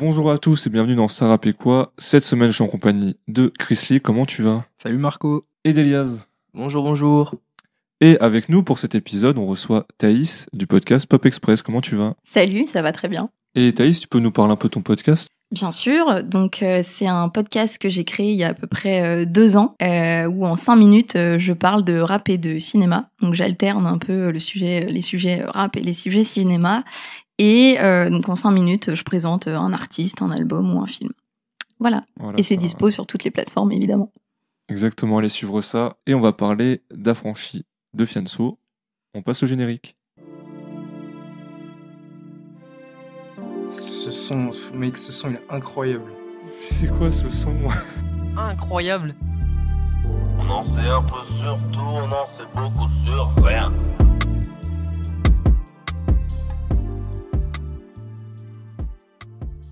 Bonjour à tous et bienvenue dans Sarah Péquois. Cette semaine, je suis en compagnie de Chris Lee. Comment tu vas? Salut Marco. Et d'Elias. Bonjour, bonjour. Et avec nous pour cet épisode, on reçoit Thaïs du podcast Pop Express. Comment tu vas? Salut, ça va très bien. Et Thaïs, tu peux nous parler un peu de ton podcast? Bien sûr, donc euh, c'est un podcast que j'ai créé il y a à peu près euh, deux ans, euh, où en cinq minutes euh, je parle de rap et de cinéma. Donc j'alterne un peu le sujet, les sujets rap et les sujets cinéma. Et euh, donc en cinq minutes, je présente un artiste, un album ou un film. Voilà. Voilà, et c'est dispo sur toutes les plateformes évidemment. Exactement, allez suivre ça. Et on va parler d'Affranchi de Fianso. On passe au générique. Ce son, mec, ce son il est incroyable. C'est quoi ce son Incroyable. On en sait un peu sur tout, on en sait beaucoup sur rien.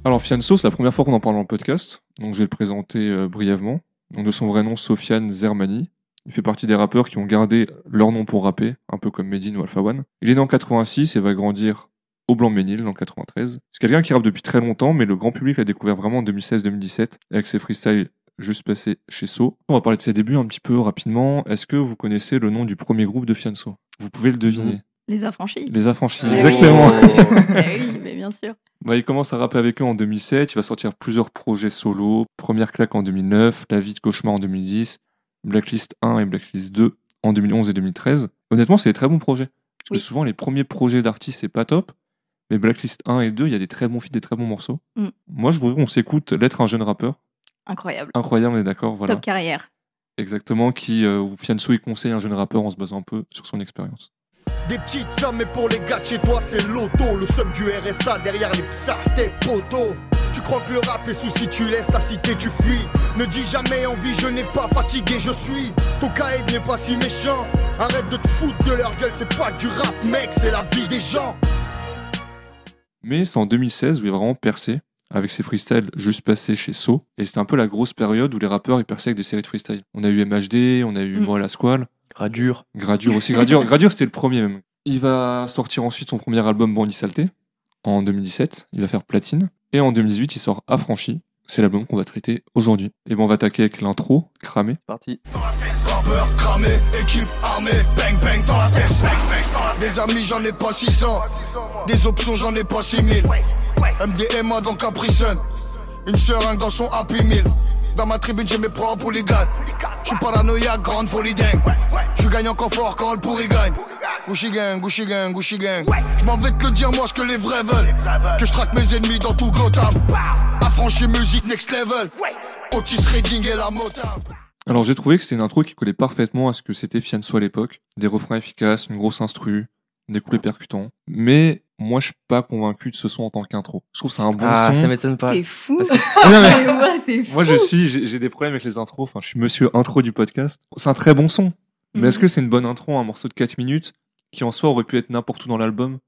Alors Fianso, c'est la première fois qu'on en parle dans le podcast, donc je vais le présenter euh, brièvement. Donc de son vrai nom, Sofiane Zermani. Il fait partie des rappeurs qui ont gardé leur nom pour rapper, un peu comme Medine ou Alpha One. Il est né en 86 et va grandir au Blanc-Ménil en 93. C'est quelqu'un qui rappe depuis très longtemps, mais le grand public l'a découvert vraiment en 2016-2017 avec ses freestyles juste passés chez So. On va parler de ses débuts un petit peu rapidement. Est-ce que vous connaissez le nom du premier groupe de Fianso Vous pouvez le deviner. Les affranchis. Les Affranchis, Oui. exactement. Eh oui, mais bien sûr. Bah, il commence à rapper avec eux en 2007, il va sortir plusieurs projets solo, Première claque en 2009, La vie de cauchemar en 2010, Blacklist 1 et Blacklist 2 en 2011 et 2013. Honnêtement, c'est des très bons projets. Parce Oui. que souvent, les premiers projets d'artistes, c'est pas top, mais Blacklist 1 et 2, il y a des très bons feats, des très bons morceaux. Mm. Moi, je voudrais qu'on s'écoute L'être un jeune rappeur. Incroyable. Incroyable, on est d'accord, voilà. Top carrière. Exactement, qui, euh, Fianso, il conseille un jeune rappeur en se basant un peu sur son expérience. Des petites sommes, mais pour les gars de chez toi, c'est l'auto. Le somme du RSA derrière les psas, tes potos. Tu crois que le rap est souci, tu laisses ta cité, tu fuis. Ne dis jamais envie, je n'ai pas fatigué, je suis. Ton caïd n'est pas si méchant. Arrête de te foutre de leur gueule, c'est pas du rap, mec, c'est la vie des gens. Mais c'est en 2016 où il est vraiment percé avec ses freestyles juste passés chez So. Et c'était un peu la grosse période où les rappeurs ils perçaient avec des séries de freestyle. On a eu MHD, on a eu Mm. Moi la Squale, Gradure. Gradure aussi. Gradure, Gradure c'était le premier même. Il va sortir ensuite son premier album Bandit Saleté en 2017. Il va faire platine. Et en 2018, il sort Affranchi. C'est l'album qu'on va traiter aujourd'hui. Et bon, on va attaquer avec l'intro, cramé. Parti. Rappeur cramé, équipe armée, bang bang dans la tête. Des amis, j'en ai pas 600. Des options, j'en ai pas 6000. MDMA dans Capricène. Une seringue dans son Happy Meal. Dans ma tribune, j'ai mes propres hooligans. J'suis paranoïaque, grande folie dingue. Je gagne encore fort quand le pourri gagne. Gucci gang, Gucci gang, Gucci gang. J'm'en vais te le dire, moi, ce que les vrais veulent. Que je traque mes ennemis dans tout Gotham. Affranchi musique next level. Otis Redding et la Motown. Alors j'ai trouvé que c'était une intro qui collait parfaitement à ce que c'était Fianso à l'époque. Des refrains efficaces, une grosse instru, des couplets percutants. Mais moi je suis pas convaincu de ce son en tant qu'intro. Je trouve que c'est un bon ah, son. ça m'étonne pas. T'es fou. Que- non, mais- Mais ouais, t'es fou. moi je suis, j'ai j'ai des problèmes avec les intros. Enfin, je suis monsieur intro du podcast. C'est un très bon son. Mais Mhm. est-ce que c'est une bonne intro, un morceau de 4 minutes qui en soi aurait pu être n'importe où dans l'album?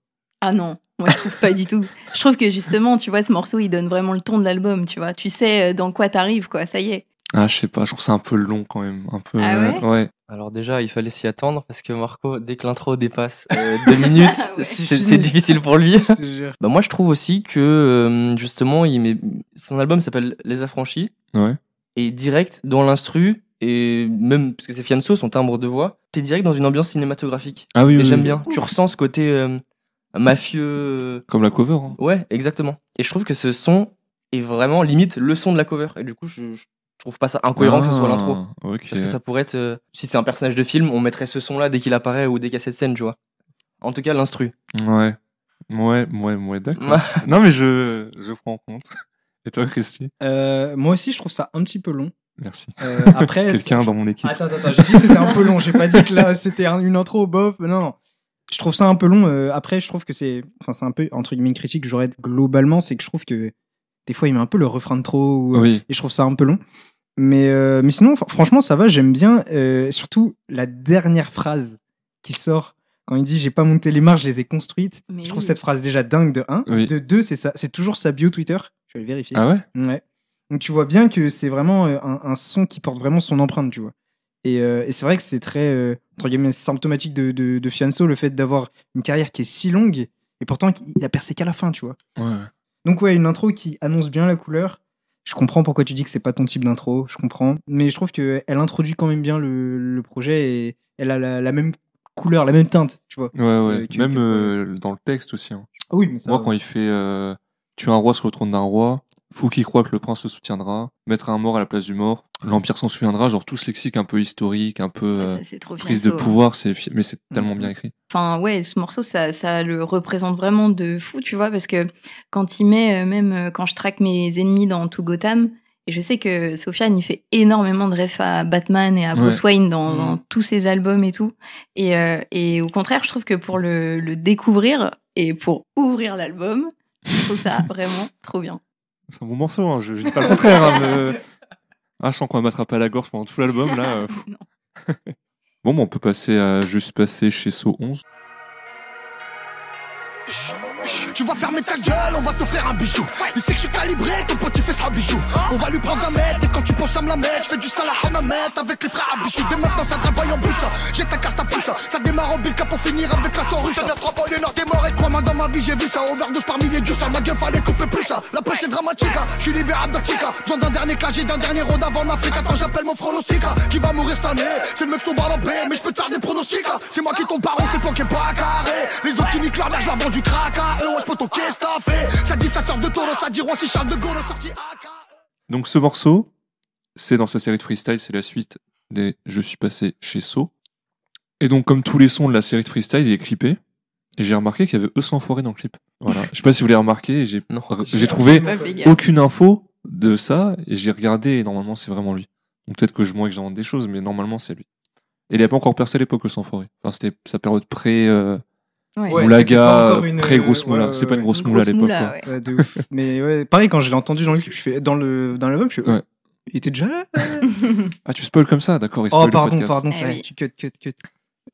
Ah non, moi je trouve pas du tout. Je trouve que justement, tu vois, ce morceau, il donne vraiment le ton de l'album, tu vois. Tu sais euh, dans quoi t'arrives, quoi, ça y est. Ah, je sais pas. Je trouve ça un peu long quand même. Un peu. Ah ouais ouais. Alors déjà, il fallait s'y attendre parce que Marco, dès que l'intro dépasse euh, deux minutes, Ah ouais. c'est difficile pour lui. Je te jure. Bah moi, je trouve aussi que euh, justement, il met... son album s'appelle Les Affranchis Ouais. et direct dans l'instru et même parce que c'est Fianso, son timbre de voix, t'es direct dans une ambiance cinématographique. Ah oui, oui. Et j'aime oui. bien. Tu ressens ce côté euh, mafieux. Comme la cover. hein. Ouais, exactement. Et je trouve que ce son est vraiment limite le son de la cover. Et du coup, je, je trouve pas ça incohérent que ce soit l'intro. Ah. Parce que ça pourrait être. euh, si c'est un personnage de film, on mettrait ce son-là dès qu'il apparaît ou dès qu'il y a cette scène, tu vois. En tout cas, l'instru. Ouais. Ouais, ouais, ouais, d'accord. non, mais je, je prends en compte. Et toi, Christy? Euh, moi aussi, je trouve ça un petit peu long. Merci. Euh, après, Quelqu'un c'est- dans mon équipe. Attends, attends, attends, j'ai dit que c'était un peu long. J'ai pas dit que là, c'était un- une intro bof. Non, non. Je trouve ça un peu long. Euh, après, je trouve que c'est. Enfin, c'est un peu, entre guillemets, une critique que j'aurais globalement. C'est que je trouve que des fois, il met un peu le refrain de trop. ou- Oui. Et je trouve ça un peu long. Mais, euh, mais sinon, fr- franchement, ça va. J'aime bien. euh, surtout la dernière phrase qui sort quand il dit J'ai pas monté les marches, je les ai construites. Mais je trouve oui. cette phrase déjà dingue de 1. Oui. De 2, c'est ça. C'est toujours sa bio Twitter. Je vais le vérifier. Ah ouais? Ouais. Donc tu vois bien que c'est vraiment euh, un, un son qui porte vraiment son empreinte, tu vois. Et, euh, et c'est vrai que c'est très, euh, entre guillemets, symptomatique de, de, de Fianso, le fait d'avoir une carrière qui est si longue, et pourtant il a percé qu'à la fin, tu vois. Ouais. Donc ouais, une intro qui annonce bien la couleur. Je comprends pourquoi tu dis que c'est pas ton type d'intro, je comprends. Mais je trouve qu'elle introduit quand même bien le, le projet et elle a la, la même couleur, la même teinte, tu vois. Ouais, ouais. Euh, que- Même que- euh, dans le texte aussi. hein. Ah oui, mais ça. Moi, quand il fait euh, tuer un roi sur le trône d'un roi, fou qui croit que le prince le soutiendra, mettre un mort à la place du mort, l'empire s'en souviendra, genre tout ce lexique un peu historique, un peu euh, Ça, c'est trop prise de pouvoir, c'est mais c'est tellement Mhm. bien écrit. Enfin, ouais, ce morceau, ça, ça le représente vraiment de fou, tu vois, parce que quand il met, euh, même euh, quand je traque mes ennemis dans tout Gotham, et je sais que Sofiane, il fait énormément de refs à Batman et à Bruce Wayne dans, dans Mhm. tous ses albums et tout. Et, euh, et au contraire, je trouve que pour le, le découvrir et pour ouvrir l'album, je trouve ça vraiment trop bien. C'est un bon morceau, hein, je, je dis pas le contraire. hein, mais- Ah, je sens qu'on va m'attraper à la gorge pendant tout l'album là. euh. Bon, bah, on peut passer à juste passer chez So 11. Tu vas fermer ta gueule, on va te faire un bijou. Il sait que je suis calibré, ton petit fait sera bijou. On va lui prendre un mètre, et quand tu penses à me la mettre, je fais du salah à ma mette avec les frères à bichou. Dès maintenant, ça travaille en bus. J'ai ta carte à pouce. Ça démarre en bilka pour finir avec la russe. Ça trois les nord des morts et crois-moi dans ma vie, j'ai vu ça. Overdose par milliers de ça. Ma gueule fallait couper plus ça. La poche est dramatique. Je suis libérable d'un chica. Besoin d'un dernier cagé, d'un dernier road avant l'Afrique. Attends, j'appelle mon pronostic. Qui va mourir cette année C'est le mec qui tombe à la paix, mais je peux te faire des pronostics. C'est moi qui tombe par c'est le plan qui pas carré. Les autres qui niquent leur mère, je leur vends du. Et ouais, je peux ton qu'est-ce que t'as fait? Ça dit ça sort de taureau, ça dit roi si Charles de Gaulle a sorti AK. Donc ce morceau, c'est dans sa série de freestyle, c'est la suite des Je suis passé chez So. Et donc comme tous les sons de la série de freestyle, il est clippé. Et j'ai remarqué qu'il y avait eux sans forêt dans le clip. Voilà. Je sais pas si vous l'avez remarqué, j'ai Non. j'ai trouvé aucune info de ça et j'ai regardé et normalement c'est vraiment lui. Donc peut-être que je moi que j'invente des choses, mais normalement c'est lui. Et il avait pas encore percé à l'époque le sans forêt. Enfin c'était sa période pré euh, Ouais. Moulaga, une, pré grosse moula. ouais, c'est pas une grosse Une moula à l'époque. moula, de ouf. Mais ouais, pareil, quand je l'ai entendu dans le clip, je fais dans le dans l'album, je fais. Ouais. Il était déjà là Ah tu spoil comme ça, d'accord il Oh pardon, pardon, Eh oui. tu cut, cut, cut.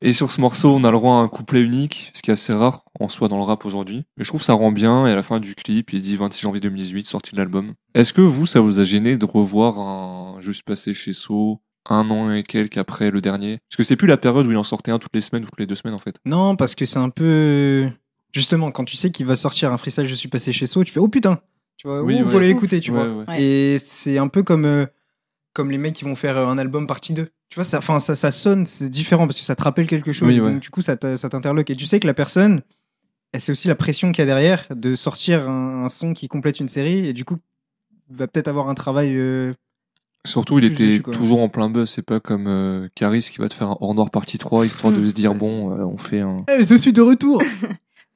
Et sur ce morceau, on a le droit à un couplet unique, ce qui est assez rare en soi dans le rap aujourd'hui. Mais je trouve que ça rend bien, et à la fin du clip, il dit 26 janvier 2018, sortie de l'album. Est-ce que vous, ça vous a gêné de revoir un Juste passé chez So un an et quelques après le dernier Parce que c'est plus la période où il en sortait un toutes les semaines ou toutes les deux semaines en fait. Non, parce que c'est un peu. Justement, quand tu sais qu'il va sortir un freestyle, je suis passé chez So, tu fais oh putain, tu vois, Oui, ouais. faut l'écouter, tu Ouais, vois. ouais. Et c'est un peu comme euh, comme les mecs qui vont faire euh, un album partie 2. Tu vois, ça, ça, ça sonne, c'est différent parce que ça te rappelle quelque chose. Oui, ouais. Donc, du coup, ça t'interloque. Et tu sais que la personne, c'est aussi la pression qu'il y a derrière de sortir un, un son qui complète une série. Et du coup, va peut-être avoir un travail. euh, Surtout, il était toujours en plein buzz. C'est pas comme euh, Caris qui va te faire un hors noir partie 3 histoire de se dire bon, euh, on fait un. Eh, je suis de retour.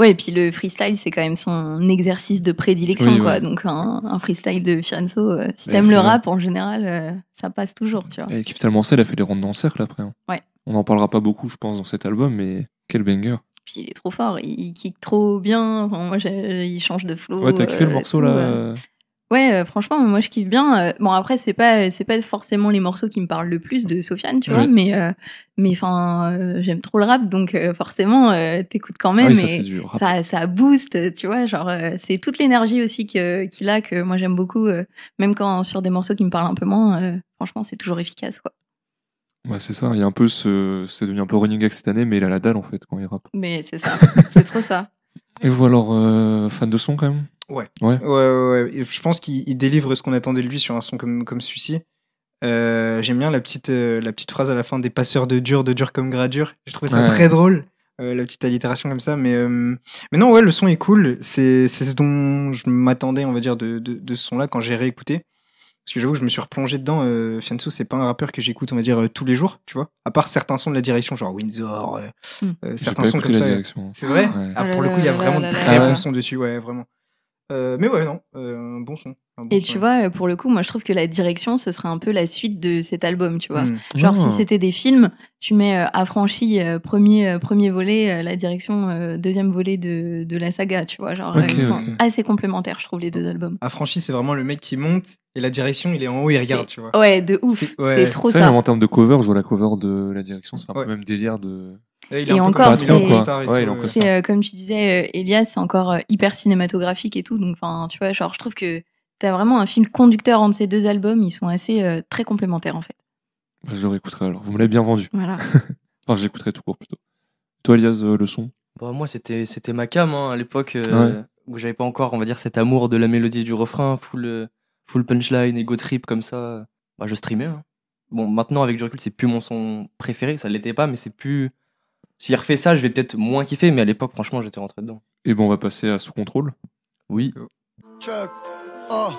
Ouais, et puis le freestyle, c'est quand même son exercice de prédilection, Oui, quoi. ouais. Donc un, un freestyle de Fianso, euh, si t'aimes le rap, en général, euh, ça passe toujours, tu vois. Elle kiffe tellement ça, elle a fait les rondes dans le cercle après. hein. Ouais. On en parlera pas beaucoup, je pense, dans cet album, mais quel banger. Puis il est trop fort, il, il kick trop bien. Enfin, moi, il change de flow. Ouais, t'as kiffé le morceau tout, là Ouais, euh, franchement, moi je kiffe bien. Euh, Bon, après, c'est pas, c'est pas forcément les morceaux qui me parlent le plus de Sofiane, tu vois, Ouais. mais, euh, mais enfin, j'aime trop le rap, donc forcément, t'écoutes quand Ah même. ça c'est et du rap. ça, ça booste, tu vois, genre, c'est toute l'énergie aussi que- qu'il a que moi j'aime beaucoup, même quand sur des morceaux qui me parlent un peu moins, franchement, c'est toujours efficace, quoi. Ouais, c'est ça. Il y a un peu ce. C'est devenu un peu running gag cette année, mais il a la dalle en fait quand il rappe. Mais c'est ça, c'est trop ça. Et vous alors, euh, fan de son quand même? Ouais. Ouais. Ouais, ouais, Je pense qu'il il délivre ce qu'on attendait de lui sur un son comme, comme celui-ci. Euh, J'aime bien la petite, euh, la petite phrase à la fin des passeurs de dur, de dur comme gradure. J'ai trouvé ça Ouais. très drôle, la petite allitération comme ça. Mais, mais non, ouais, le son est cool. C'est c'est ce dont je m'attendais, on va dire, de, de, de ce son-là quand j'ai réécouté. Parce que j'avoue, je me suis replongé dedans. Euh, Fianso, c'est pas un rappeur que j'écoute, on va dire, euh, tous les jours, tu vois. À part certains sons de la direction, genre Windsor, euh, Hmm. euh, certains pas sons comme la ça. C'est vrai Ouais. Ah, Oh Pour le coup, il y a vraiment de très bons sons dessus, ouais, vraiment. Euh, mais ouais, non, euh, un bon son. un bon Et son, tu ouais. vois, euh, pour le coup, moi je trouve que la direction, ce serait un peu la suite de cet album, tu vois. Hmm. Genre, si Ah. c'était des films, tu mets euh, Affranchi, euh, premier, euh, premier volet, euh, la direction, euh, deuxième volet de, de la saga, tu vois. Genre, euh, ils sont assez complémentaires, je trouve, les deux albums. Affranchi, c'est vraiment le mec qui monte et la direction, il est en haut, il regarde, tu vois. Ouais, de ouf. C'est- ouais. Trop Ça, ça. même en termes de cover, je vois la cover de la direction, c'est un Ouais. peu même délire de. Et, il Et encore, c'est- Ouais, euh, euh, comme tu disais, euh, Elias, c'est encore euh, hyper cinématographique et tout. Donc, enfin, tu vois, genre, je trouve que t'as vraiment un film conducteur entre ces deux albums. Ils sont assez euh, très complémentaires, en fait. Je le réécouterai alors. Vous me l'avez bien vendu. Voilà. Enfin, je l'écouterai tout court plutôt. Toi, Elias, euh, le son? Bah, moi, c'était c'était ma cam hein, à l'époque. euh, où j'avais pas encore, on va dire, cet amour de la mélodie du refrain, full, full punchline, ego trip comme ça, bah, je streamais. hein. Bon, maintenant, avec du recul, c'est plus mon son préféré, ça l'était pas, mais c'est plus. S'il refait ça, je vais peut-être moins kiffer, mais à l'époque, franchement, j'étais rentré dedans. Et bon, on va passer à sous contrôle. Oui. Check. Ah.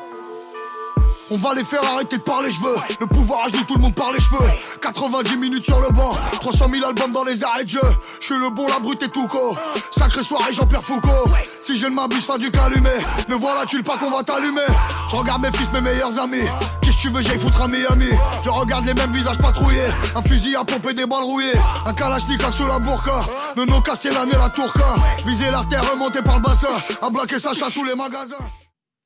On va les faire arrêter de parler cheveux. Le pouvoir agit, tout le monde par les cheveux. 90 minutes sur le banc, 300 000 albums dans les arrêts de jeu. Je suis le bon, la brute et tout co. Sacrée soirée, Jean-Pierre Foucault. Si je ne m'abuse, fin du calumet. Ne voilà, tu le pas qu'on va t'allumer. Je regarde mes fils, mes meilleurs amis. Qui tu veux, j'aille foutre à Miami. Je regarde les mêmes visages patrouillés. Un fusil à pomper des balles rouillées. Un kalachnikov sous la burqa. Nono Castellane et la tourca. Viser l'artère remontée par le bassin. À blaquer sa chasse sous les magasins.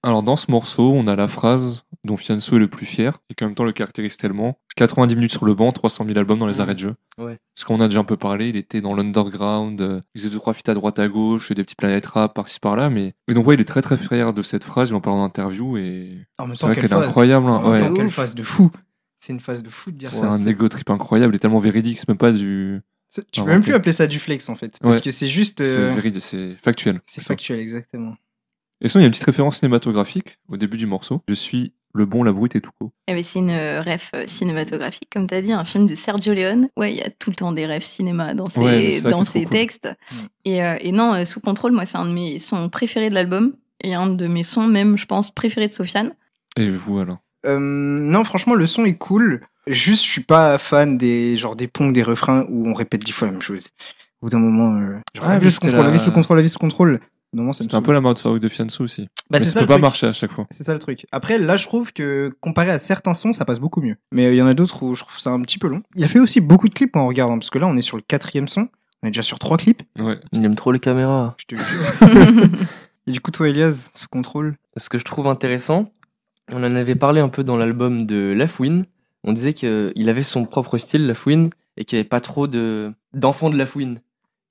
Alors dans ce morceau, on a la phrase dont Fianso est le plus fier et qui en même temps le caractérise tellement. 90 minutes sur le banc, 300 000 albums dans les arrêts de jeu. Ouais. Parce qu'on a déjà un peu parlé, il était dans l'underground, euh, il faisait deux trois feats à droite à gauche, des petits planètes rap par-ci par-là, mais... mais donc ouais, il est très très fier de cette phrase, il en parle en interview et c'est vrai quelle est incroyable. hein, ouais. temps, phase de fou. C'est une phase de fou de dire C'est ça. un ego trip incroyable et tellement véridique, c'est même pas du... C'est- Tu Ah, peux même plus appeler ça du flex en fait. Parce Ouais. que c'est juste. C'est euh, véridique, c'est factuel. C'est factuel, exactement. Et sinon, il y a une petite référence cinématographique au début du morceau. Je suis le bon, la brute et tout co. Eh ben, c'est une euh, ref euh, cinématographique, comme tu as dit, un film de Sergio Leone. Ouais, il y a tout le temps des refs cinéma dans ses, Ouais, dans ses cool. textes. Et, euh, et non, euh, Sous contrôle, moi, c'est un de mes sons préférés de l'album. Et un de mes sons, même, je pense, préférés de Sofiane. Et vous alors Euh, non, franchement, le son est cool. Juste, je suis pas fan des genre des ponts, des refrains où on répète dix fois la même chose. Au bout d'un moment, euh, genre, Ah, la mais vie sous contrôle, la- la vie sous contrôle, la vie sous contrôle. Ça C'était un peu la mode de Fianso aussi. Bah, mais c'est ça ça, peut pas truc. marcher à chaque fois. C'est ça le truc. Après, là, je trouve que comparé à certains sons, ça passe beaucoup mieux. Mais euh, il y en a d'autres où je trouve ça un petit peu long. Il a fait aussi beaucoup de clips en regardant, parce que là, on est sur le quatrième son. On est déjà sur trois clips. Ouais. Il aime trop les caméras. Je te jure. Et du coup, toi, Elias, sous contrôle. Ce que je trouve intéressant, on en avait parlé un peu dans l'album de Lafouine. On disait qu'il avait son propre style, Lafouine, et qu'il n'y avait pas trop de d'enfants de Lafouine.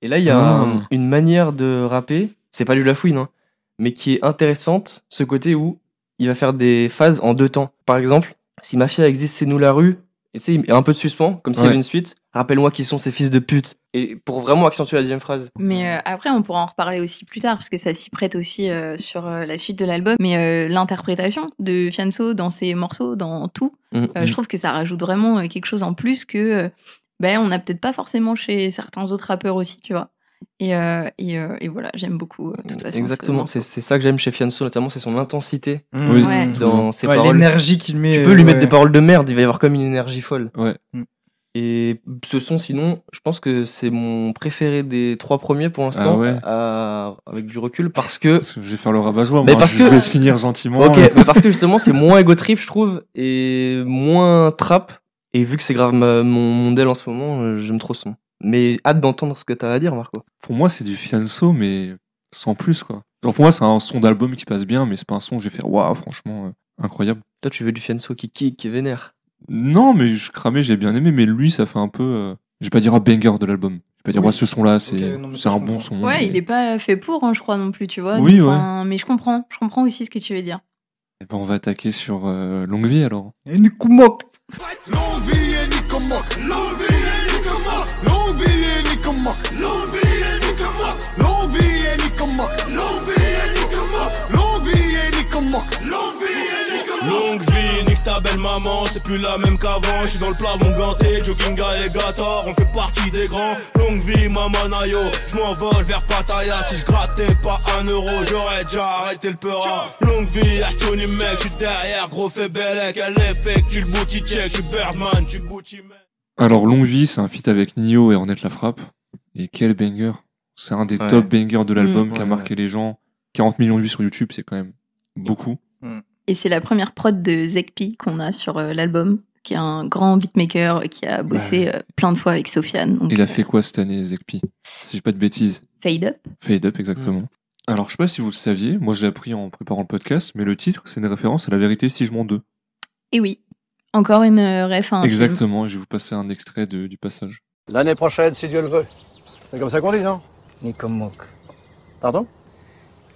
Et là, il y a Ah. un- une manière de rapper, c'est pas du Lafouine, hein, mais qui est intéressante, ce côté où il va faire des phases en deux temps. Par exemple, si Mafia existe, c'est nous la rue, et tu sais, il met un peu de suspens, comme s'il y avait une suite. Rappelle-moi qui sont ces fils de pute. Et pour vraiment accentuer la deuxième phrase. Mais euh, après, on pourra en reparler aussi plus tard, parce que ça s'y prête aussi euh, sur euh, la suite de l'album. Mais euh, l'interprétation de Fianso dans ses morceaux, dans tout, Mm, Euh, mm. je trouve que ça rajoute vraiment euh, quelque chose en plus que euh, ben on n'a peut-être pas forcément chez certains autres rappeurs aussi, tu vois. Et, euh, et, euh, et voilà, j'aime beaucoup. euh, de toute façon, Exactement, c'est ça que j'aime chez Fianso, notamment, c'est son intensité Oui. Ouais. dans ses Ouais, paroles. l'énergie qu'il met. Tu euh, peux lui mettre des paroles de merde, il va y avoir comme une énergie folle. Ouais. Et ce son, sinon, je pense que c'est mon préféré des trois premiers pour l'instant, Ah ouais. à- avec du recul, parce que. Parce que je vais faire le rabat-joie. Mais moi, parce je que- vais laisse finir gentiment. Ok, mais parce que justement, c'est moins ego trip, je trouve, et moins trap. Et vu que c'est grave ma- mon, modèle en ce moment, j'aime trop ce son. Mais hâte d'entendre ce que t'as à dire, Marco. Pour moi, c'est du Fianso, mais sans plus, quoi. Genre, pour moi, c'est un son d'album qui passe bien, mais c'est pas un son où je vais faire waouh, franchement, euh, incroyable. Toi, tu veux du Fianso qui kick, qui vénère. Non, mais je cramais, j'ai bien aimé, mais lui, ça fait un peu. euh, Je vais pas dire un banger de l'album. Je vais pas dire, Oui. ouais, ce son-là, c'est un bon son. Ouais, il est pas fait pour, hein, je crois non plus, tu vois. Oui, donc, ouais. enfin, Mais je comprends, je comprends aussi ce que tu veux dire. Eh ben, on va attaquer sur euh, Longue Vie alors. Et. Longue vie et. Longue vie et. Longue vie et Nicomoc. Longue vie et Nicomoc. Longue vie et Nicomoc. Longue vie et Nicomoc. Longue vie et Nicomoc. Longue vie et Nicomoc. Longue vie, nique ta belle maman, c'est plus la même qu'avant. Je suis dans le plafond ganté, jogging alligator, on fait partie des grands. Longue vie, maman Nayo, je m'envole vers Pattaya. Si je pas un euro, j'aurais déjà arrêté le peura. Longue vie, Artoni mec, je suis derrière, gros fait bellec. Elle est fake, tu le booty check, je suis Birdman, tu Gucci mec. Alors, Longue Vie, c'est un feat avec Nio et Ornette La Frappe. Et quel banger. C'est un des Ouais. top bangers de l'album Mmh. qui a Ouais, marqué les gens. 40 millions de vues sur YouTube, c'est quand même beaucoup. Et c'est la première prod de Zekpi qu'on a sur euh, l'album, qui est un grand beatmaker et qui a bossé euh, plein de fois avec Sofiane. Donc, Il a euh, fait quoi cette année, Zekpi? Si je dis pas de bêtises. Fade Up. Fade Up, exactement. Mm. Alors, je sais pas si vous le saviez, moi je l'ai appris en préparant le podcast, mais le titre, c'est une référence à La Vérité si je mens 2. Et oui, encore une euh, ref à un film. Exactement, je vais vous passer un extrait de- du passage. L'année prochaine, si Dieu le veut. C'est comme ça qu'on dit, non? Nikomok. Pardon?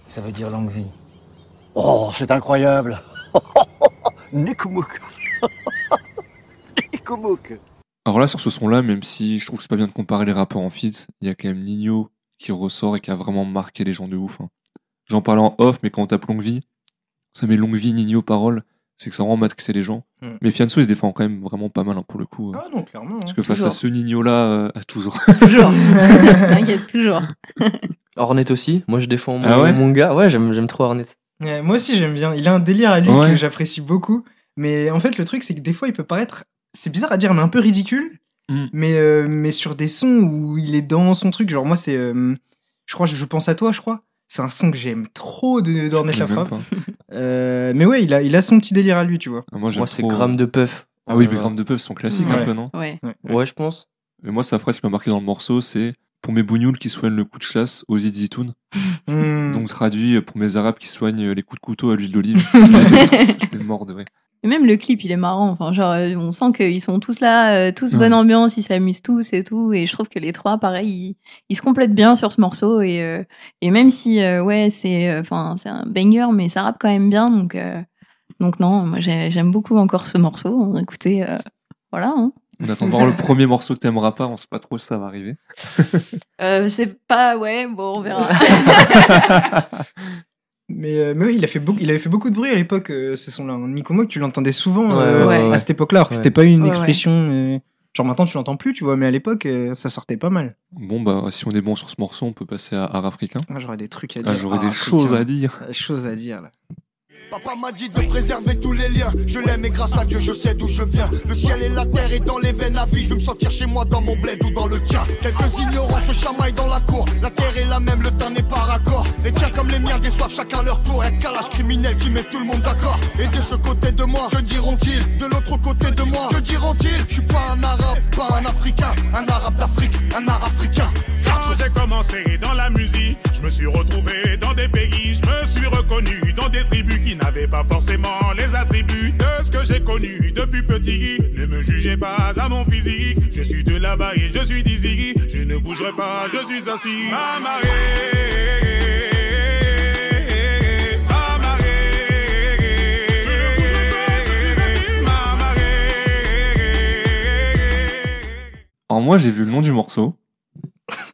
Ça veut dire longue vie. Oh, c'est incroyable. Nikumuk. Nikumuk. Alors là, sur ce son-là, même si je trouve que c'est pas bien de comparer les rappeurs en feat, il y a quand même Nino qui ressort et qui a vraiment marqué les gens de ouf. hein. J'en parlais en off, mais quand on tape longue vie, ça met longue vie, Nino, parole. C'est que ça rend matrixer les gens. Mm. Mais Fianso, il se défend quand même vraiment pas mal hein, pour le coup. euh. Ah non, clairement. Parce hein. que face à ce Nino-là, euh, à toujours. Toujours. T'inquiète, toujours. Hornet aussi. Moi, je défends mon, Ah ouais mon gars. Ouais, j'aime j'aime trop Hornet. Ouais, moi aussi, j'aime bien. Il a un délire à lui Ouais. que j'apprécie beaucoup. Mais en fait, le truc, c'est que des fois, il peut paraître. C'est bizarre à dire, mais un peu ridicule. Mm. Mais, euh, mais sur des sons où il est dans son truc. Genre, moi, c'est. euh, je crois, je, je pense à toi, je crois. C'est un son que j'aime trop de d'Ornette Lafrappe. Euh, mais ouais, il a, il a son petit délire à lui, tu vois. Ah, moi, j'aime Moi, c'est trop- Gramme de Puff. Ah oui, Euh, mais Gramme de Puff, sont classiques Ouais. un peu, non Ouais. Ouais, je pense. Et moi, sa phrase qui m'a marqué dans le morceau, c'est pour mes bougnoules qui soignent le coup de chasse aux zitoun. Mm. Donc traduit pour mes arabes qui soignent les coups de couteau à l'huile d'olive. J'étais mort de vrai. Et même le clip, il est marrant. Enfin, genre, euh, on sent qu'ils sont tous là, euh, tous Ouais. bonne ambiance, ils s'amusent tous et tout. Et je trouve que les trois, pareil, ils, ils se complètent bien sur ce morceau. Et, euh, et même si, euh, ouais, c'est, euh, enfin, c'est un banger, mais ça rappe quand même bien. Donc, euh, donc non, moi j'ai- j'aime beaucoup encore ce morceau. Écoutez, euh, voilà. hein. On attend de voir le premier morceau que t'aimeras pas, on sait pas trop si ça va arriver. Euh, c'est pas, ouais, bon, on verra. Mais, euh, mais oui, il, a fait beaucoup, il avait fait beaucoup de bruit à l'époque, euh, ce son-là. Nico Mock, tu l'entendais souvent euh, ouais, ouais, à cette époque-là. Alors que Ouais. c'était pas une Ouais, ouais. expression. euh, genre maintenant, tu l'entends plus, tu vois. Mais à l'époque, euh, ça sortait pas mal. Bon, bah, si on est bon sur ce morceau, on peut passer à art africain. Moi, j'aurais des trucs à dire. Ah, j'aurais Ah, des choses à dire. Des choses à dire, là. Papa m'a dit de préserver tous les liens. Je l'aime et grâce à Dieu, je sais d'où je viens. Le ciel et la terre et dans les veines à vie. Je veux me sentir chez moi dans mon bled ou dans le tien. Quelques ignorants se chamaillent dans la cour. La terre est la même, le temps n'est pas raccord. Les tiens comme les miens déçoivent chacun leur tour. Un calage criminel qui met tout le monde d'accord. Et de ce côté de moi, que diront-ils? De l'autre côté de moi, que diront-ils? Je suis pas un arabe, pas un africain. Un arabe d'Afrique, un arabe africain. Quand j'ai commencé dans la musique, je me suis retrouvé dans des pays, je me suis reconnu dans des tribus qui n'avaient pas forcément les attributs de ce que j'ai connu depuis petit. Ne me jugez pas à mon physique, je suis de là-bas et je suis d'ici. Je ne bougerai pas, je suis assis. Assis. Amarré. Alors moi, j'ai vu le nom du morceau,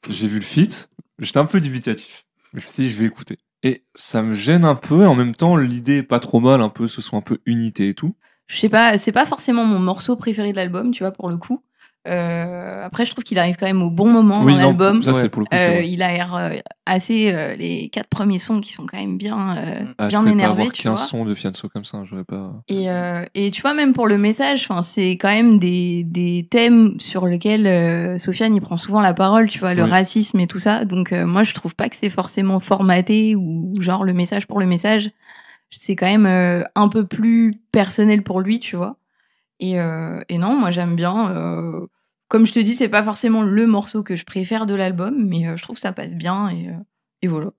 j'ai vu le feat, j'étais un peu dubitatif. Je me suis dit, je vais écouter. Et ça me gêne un peu, et en même temps, l'idée est pas trop mal, un peu, ce sont un peu unité et tout. Je sais pas, c'est pas forcément mon morceau préféré de l'album, tu vois, pour le coup. Euh, après, je trouve qu'il arrive quand même au bon moment oui, dans l'album. ça c'est Ouais. pour le coup. c'est Euh, il a l'air euh, assez. euh, les quatre premiers sons qui sont quand même bien, euh, Ah, je bien pas énervés, avoir tu 15 vois. sons de Fianso comme ça, hein, j'aurais pas. Et, euh, et tu vois, même pour le message, enfin, c'est quand même des, des thèmes sur lesquels euh, Sofiane il prend souvent la parole, tu vois, le Oui. racisme et tout ça. Donc, euh, moi, je trouve pas que c'est forcément formaté ou genre le message pour le message. C'est quand même euh, un peu plus personnel pour lui, tu vois. Et, euh, et non, moi, j'aime bien. euh, comme je te dis, c'est pas forcément le morceau que je préfère de l'album, mais euh, je trouve que ça passe bien et, euh, et voilà.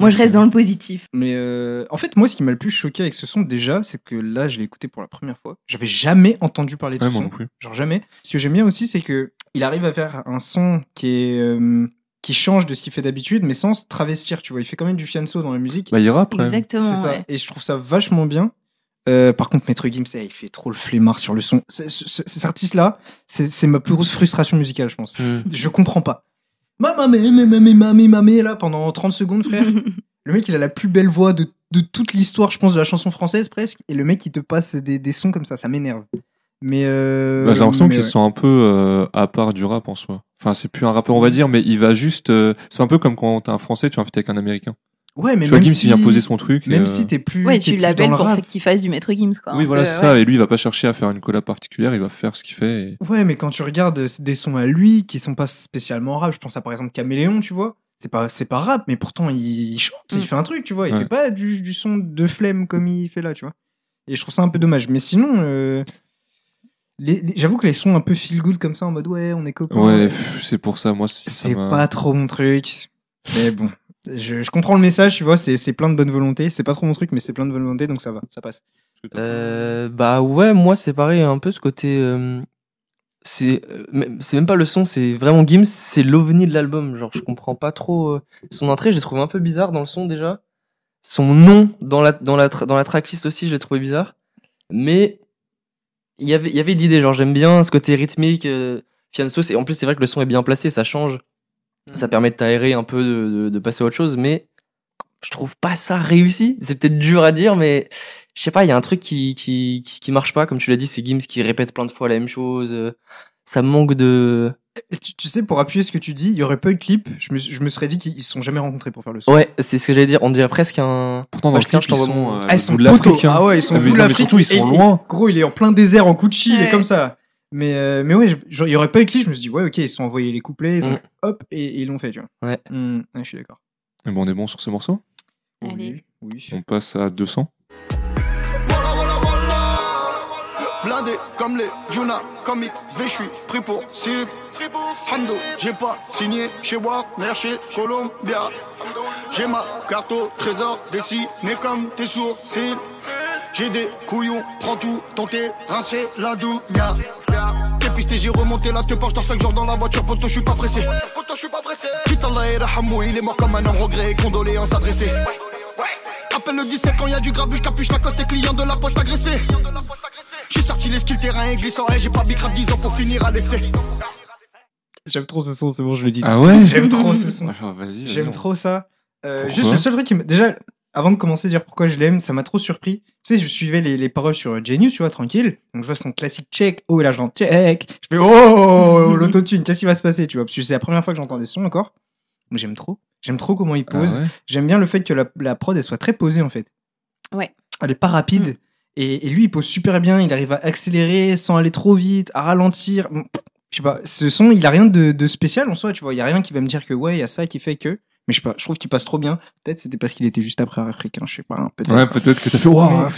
Moi, je reste dans le positif. Mais euh, en fait, moi, ce qui m'a le plus choqué avec ce son, déjà, c'est que là, je l'ai écouté pour la première fois. J'avais jamais entendu parler de Ouais, ce moi son. non plus. Genre jamais. Ce que j'aime bien aussi, c'est que il arrive à faire un son qui est euh, qui change de ce qu'il fait d'habitude, mais sans se travestir. Tu vois, il fait quand même du fianso dans la musique. Bah, il rappe. Exactement. c'est ça. ouais. Et je trouve ça vachement bien. Euh, par contre, Maître Gims, eh, il fait trop le flemmard sur le son. Cet artiste-là, c'est ma plus grosse frustration musicale, je pense. Hmm. Je comprends pas. Mamamé, mamamé, mamé, mamé, là, pendant 30 secondes, frère. Le mec, il a la plus belle voix de, de toute l'histoire, je pense, de la chanson française presque. Et le mec, il te passe des, des sons comme ça, ça m'énerve. Mais euh, Bah, j'ai l'impression mais qu'il ouais. se sent un peu euh, à part du rap en soi. Enfin, c'est plus un rappeur, on va dire, mais il va juste. euh, c'est un peu comme quand t'es un français, tu vas inviter avec un américain. Ouais, mais même Gims, si, il vient poser son truc. Même euh, si t'es plus. Ouais, tu l'appelles pour qu'il fasse du maître Gims, quoi. Oui, voilà, c'est ouais. ça. Et lui, il va pas chercher à faire une collab particulière, il va faire ce qu'il fait. et- Ouais, mais quand tu regardes des sons à lui qui sont pas spécialement rap, je pense à par exemple Caméléon, tu vois. C'est pas, c'est pas rap, mais pourtant il chante, il Mm. fait un truc, tu vois. Il Ouais. fait pas du, du son de flemme comme il fait là, tu vois. Et je trouve ça un peu dommage. Mais sinon, euh, j'avoue que les sons un peu feel good comme ça, en mode ouais, on est copains. Ouais, c'est pour ça. Moi, si c'est pas trop mon truc. Mais bon, je, je comprends le message, tu vois. C'est, c'est plein de bonne volonté. C'est pas trop mon truc, mais c'est plein de bonne volonté, donc ça va, ça passe. Euh, bah ouais, moi c'est pareil, un peu ce côté. euh, c'est euh, même- c'est même pas le son, c'est vraiment Gims, c'est l'ovni de l'album. Genre, je comprends pas trop euh, son entrée, je l'ai trouvé un peu bizarre dans le son déjà. Son nom dans la, dans la, tra- dans la tracklist aussi, je l'ai trouvé bizarre. Mais il y avait, il y avait l'idée, genre j'aime bien ce côté rythmique. Euh, Fianso, c'est- en plus c'est vrai que le son est bien placé, ça change. Ça permet de t'aérer un peu, de, de- de passer à autre chose, mais je trouve pas ça réussi. C'est peut-être dur à dire, mais je sais pas, il y a un truc qui, qui, qui, qui marche pas. Comme tu l'as dit, c'est Gims qui répète plein de fois la même chose. Ça manque de. Tu, tu sais, pour appuyer ce que tu dis, il y aurait pas eu de clip. Je me, je me serais dit qu'ils se sont jamais rencontrés pour faire le son. Ouais, c'est ce que j'allais dire. On dirait presque un. Pourtant, dans Bah, le je tiens, clip, je t'envoie sont, mon- euh, Ah, ils au sont bout de l'Afrique. hein. Ah ouais, ils sont Ah, au mais bout de l'Afrique. surtout, ils sont loin. Gros, il est en plein désert en Gucci, il est Ouais. comme ça. Mais, euh, mais ouais, il y aurait pas eu clip. Je me suis dit, ouais, ok, ils se sont envoyés les couplets, ils ont, Mm. hop, et, et ils l'ont fait, tu vois. Ouais. Mm, ouais, je suis d'accord. Mais bon, on est bon sur ce morceau. Allez. Oui, oui. On passe à 200. Voilà, voilà, voilà. Blindé comme les Juna, comme XV, je suis pris pour cible. Hamdo, j'ai pas signé chez Warner, chez Columbia. J'ai ma carte au trésor dessiné comme tes sourcils. J'ai des couillons, prends tout, ton terrain c'est la dounia. T'es pisté, j'ai remonté la teuf, je dors 5 jours dans la voiture, poto, je suis pas pressé. Poto, je suis pas pressé. Putain, et Rahamou, il est mort comme un homme regret, condoléances adressées. Appelle le 17 quand y a du grabuge, capuche, la coste, client de la poste agressé. J'ai sorti les skills, terrain et glissant, et j'ai pas bicrave 10 ans pour finir à l'essai. J'aime trop ce son, c'est bon, je le dis. Ah ouais J'aime trop ce son. J'aime trop ça. Euh, juste le seul truc qui me... Déjà, avant de commencer à dire pourquoi je l'aime, ça m'a trop surpris. Tu sais, je suivais les, les paroles sur Genius, tu vois, tranquille. Donc je vois son classique check. Oh, j'entends check. Je fais oh, l'autotune, qu'est-ce qui va se passer, tu vois? Parce que c'est la première fois que j'entends des sons encore. Mais j'aime trop. J'aime trop comment il Ah pose. ouais J'aime bien le fait que la, la prod, elle soit très posée, en fait. Ouais. Elle est pas rapide. Et, et lui, il pose super bien. Il arrive à accélérer sans aller trop vite, à ralentir. Je sais pas, ce son, il a rien de, de spécial en soi, tu vois. Il y a rien qui va me dire que ouais, il y a ça qui fait que. Mais je sais pas, je trouve qu'il passe trop bien. Peut-être c'était parce qu'il était juste après africain, je sais pas. hein, Peut-être. Ouais, peut-être que t'as fait waouh,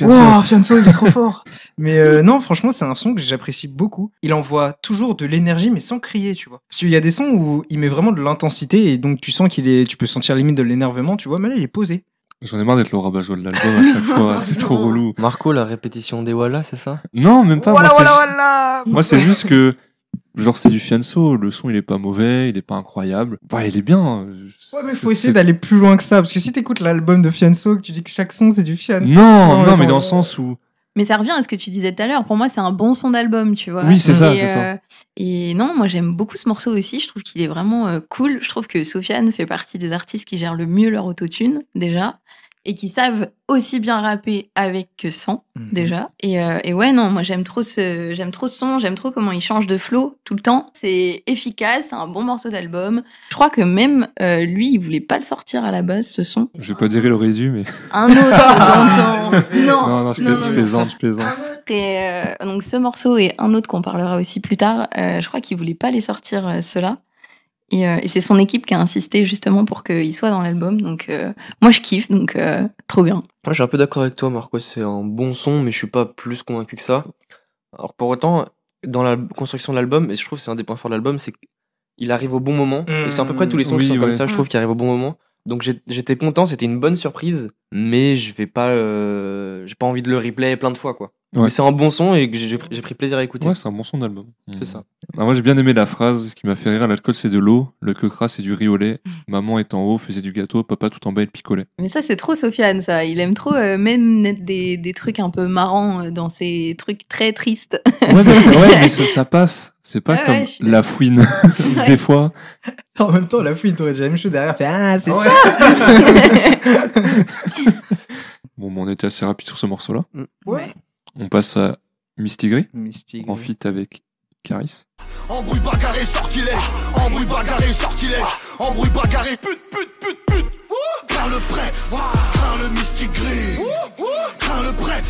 Fianso. Il est trop fort. Mais euh, non, franchement, c'est un son que j'apprécie beaucoup. Il envoie toujours de l'énergie, mais sans crier, tu vois. Parce qu'il y a des sons où il met vraiment de l'intensité et donc tu sens qu'il est, tu peux sentir limite de l'énervement, tu vois. Mais là, il est posé. J'en ai marre d'être le rabat-joie de l'album à chaque fois. C'est trop relou. Marco, la répétition des Walla, c'est ça? Non, même pas. voilà, moi, ju- voilà. Moi, c'est juste que, genre, c'est du Fianso. Le son, il est pas mauvais, il est pas incroyable. Ouais, il est bien. Ouais, mais faut essayer d'aller plus loin que ça, parce que si t'écoutes l'album de Fianso, que tu dis que chaque son c'est du Fianso. Non, Non, non, mais dans le sens où. Mais ça revient à ce que tu disais tout à l'heure. Pour moi, c'est un bon son d'album, tu vois. Oui, c'est ça, Et, c'est ça. euh, Et non, moi j'aime beaucoup ce morceau aussi. Je trouve qu'il est vraiment euh, cool. Je trouve que Sofiane fait partie des artistes qui gèrent le mieux leur autotune déjà et qui savent aussi bien rapper avec que sans Mhm. déjà. Et, euh, et ouais, non, moi j'aime trop ce, j'aime trop ce son. J'aime trop comment il change de flow tout le temps. C'est efficace, c'est un bon morceau d'album. Je crois que même euh, lui, il voulait pas le sortir à la base ce son. Je vais pas dire il aurait dû, mais. Un autre dans non, Non, non, je, non, je plaisante, je plaisante. un autre et euh, donc ce morceau et un autre qu'on parlera aussi plus tard, euh, je crois qu'il voulait pas les sortir euh, ceux-là. Et, euh, et c'est son équipe qui a insisté justement pour qu'il soit dans l'album. Donc euh, moi je kiffe, donc euh, trop bien. Moi, je suis un peu d'accord avec toi, Marco. C'est un bon son, mais je suis pas plus convaincu que ça. Alors, pour autant, dans la construction de l'album, et je trouve que c'est un des points forts de l'album, c'est qu'il arrive au bon moment. et c'est à peu près tous les sons Oui, qui sont comme ça, je trouve, qui arrivent au bon moment. Donc, j'étais content, c'était une bonne surprise, mais je vais pas, euh, j'ai pas envie de le replay plein de fois, quoi. Ouais. Mais c'est un bon son et que j'ai pris plaisir à écouter. Ouais, c'est un bon son d'album. C'est ça. Ah, moi, j'ai bien aimé la phrase qui m'a fait rire. L'alcool, c'est de l'eau. Le quecras, c'est du riz au lait. Maman est en haut, faisait du gâteau. Papa, tout en bas, il picolait. Mais ça c'est trop Sofiane, ça. Il aime trop euh, même mettre des, des trucs un peu marrants euh, dans ses trucs très tristes. Ouais, mais c'est mais ça, ça passe. C'est pas Ouais, comme ouais, la fouine. Ouais. Des fois. En même temps, la fouine, t'aurais déjà la même chose derrière. Fait ah, c'est Ouais. ça. Bon, bon, on était assez rapide sur ce morceau-là. Ouais. On passe à Misty Gris, Mystique. en feat avec Caris. Embrouille bagarré, sortilège. Embrouille bagarré, sortilège. Embrouille bagarré, pute, pute, pute, pute. Crains le prêtre, crains le mystique gris. Crains le prêtre,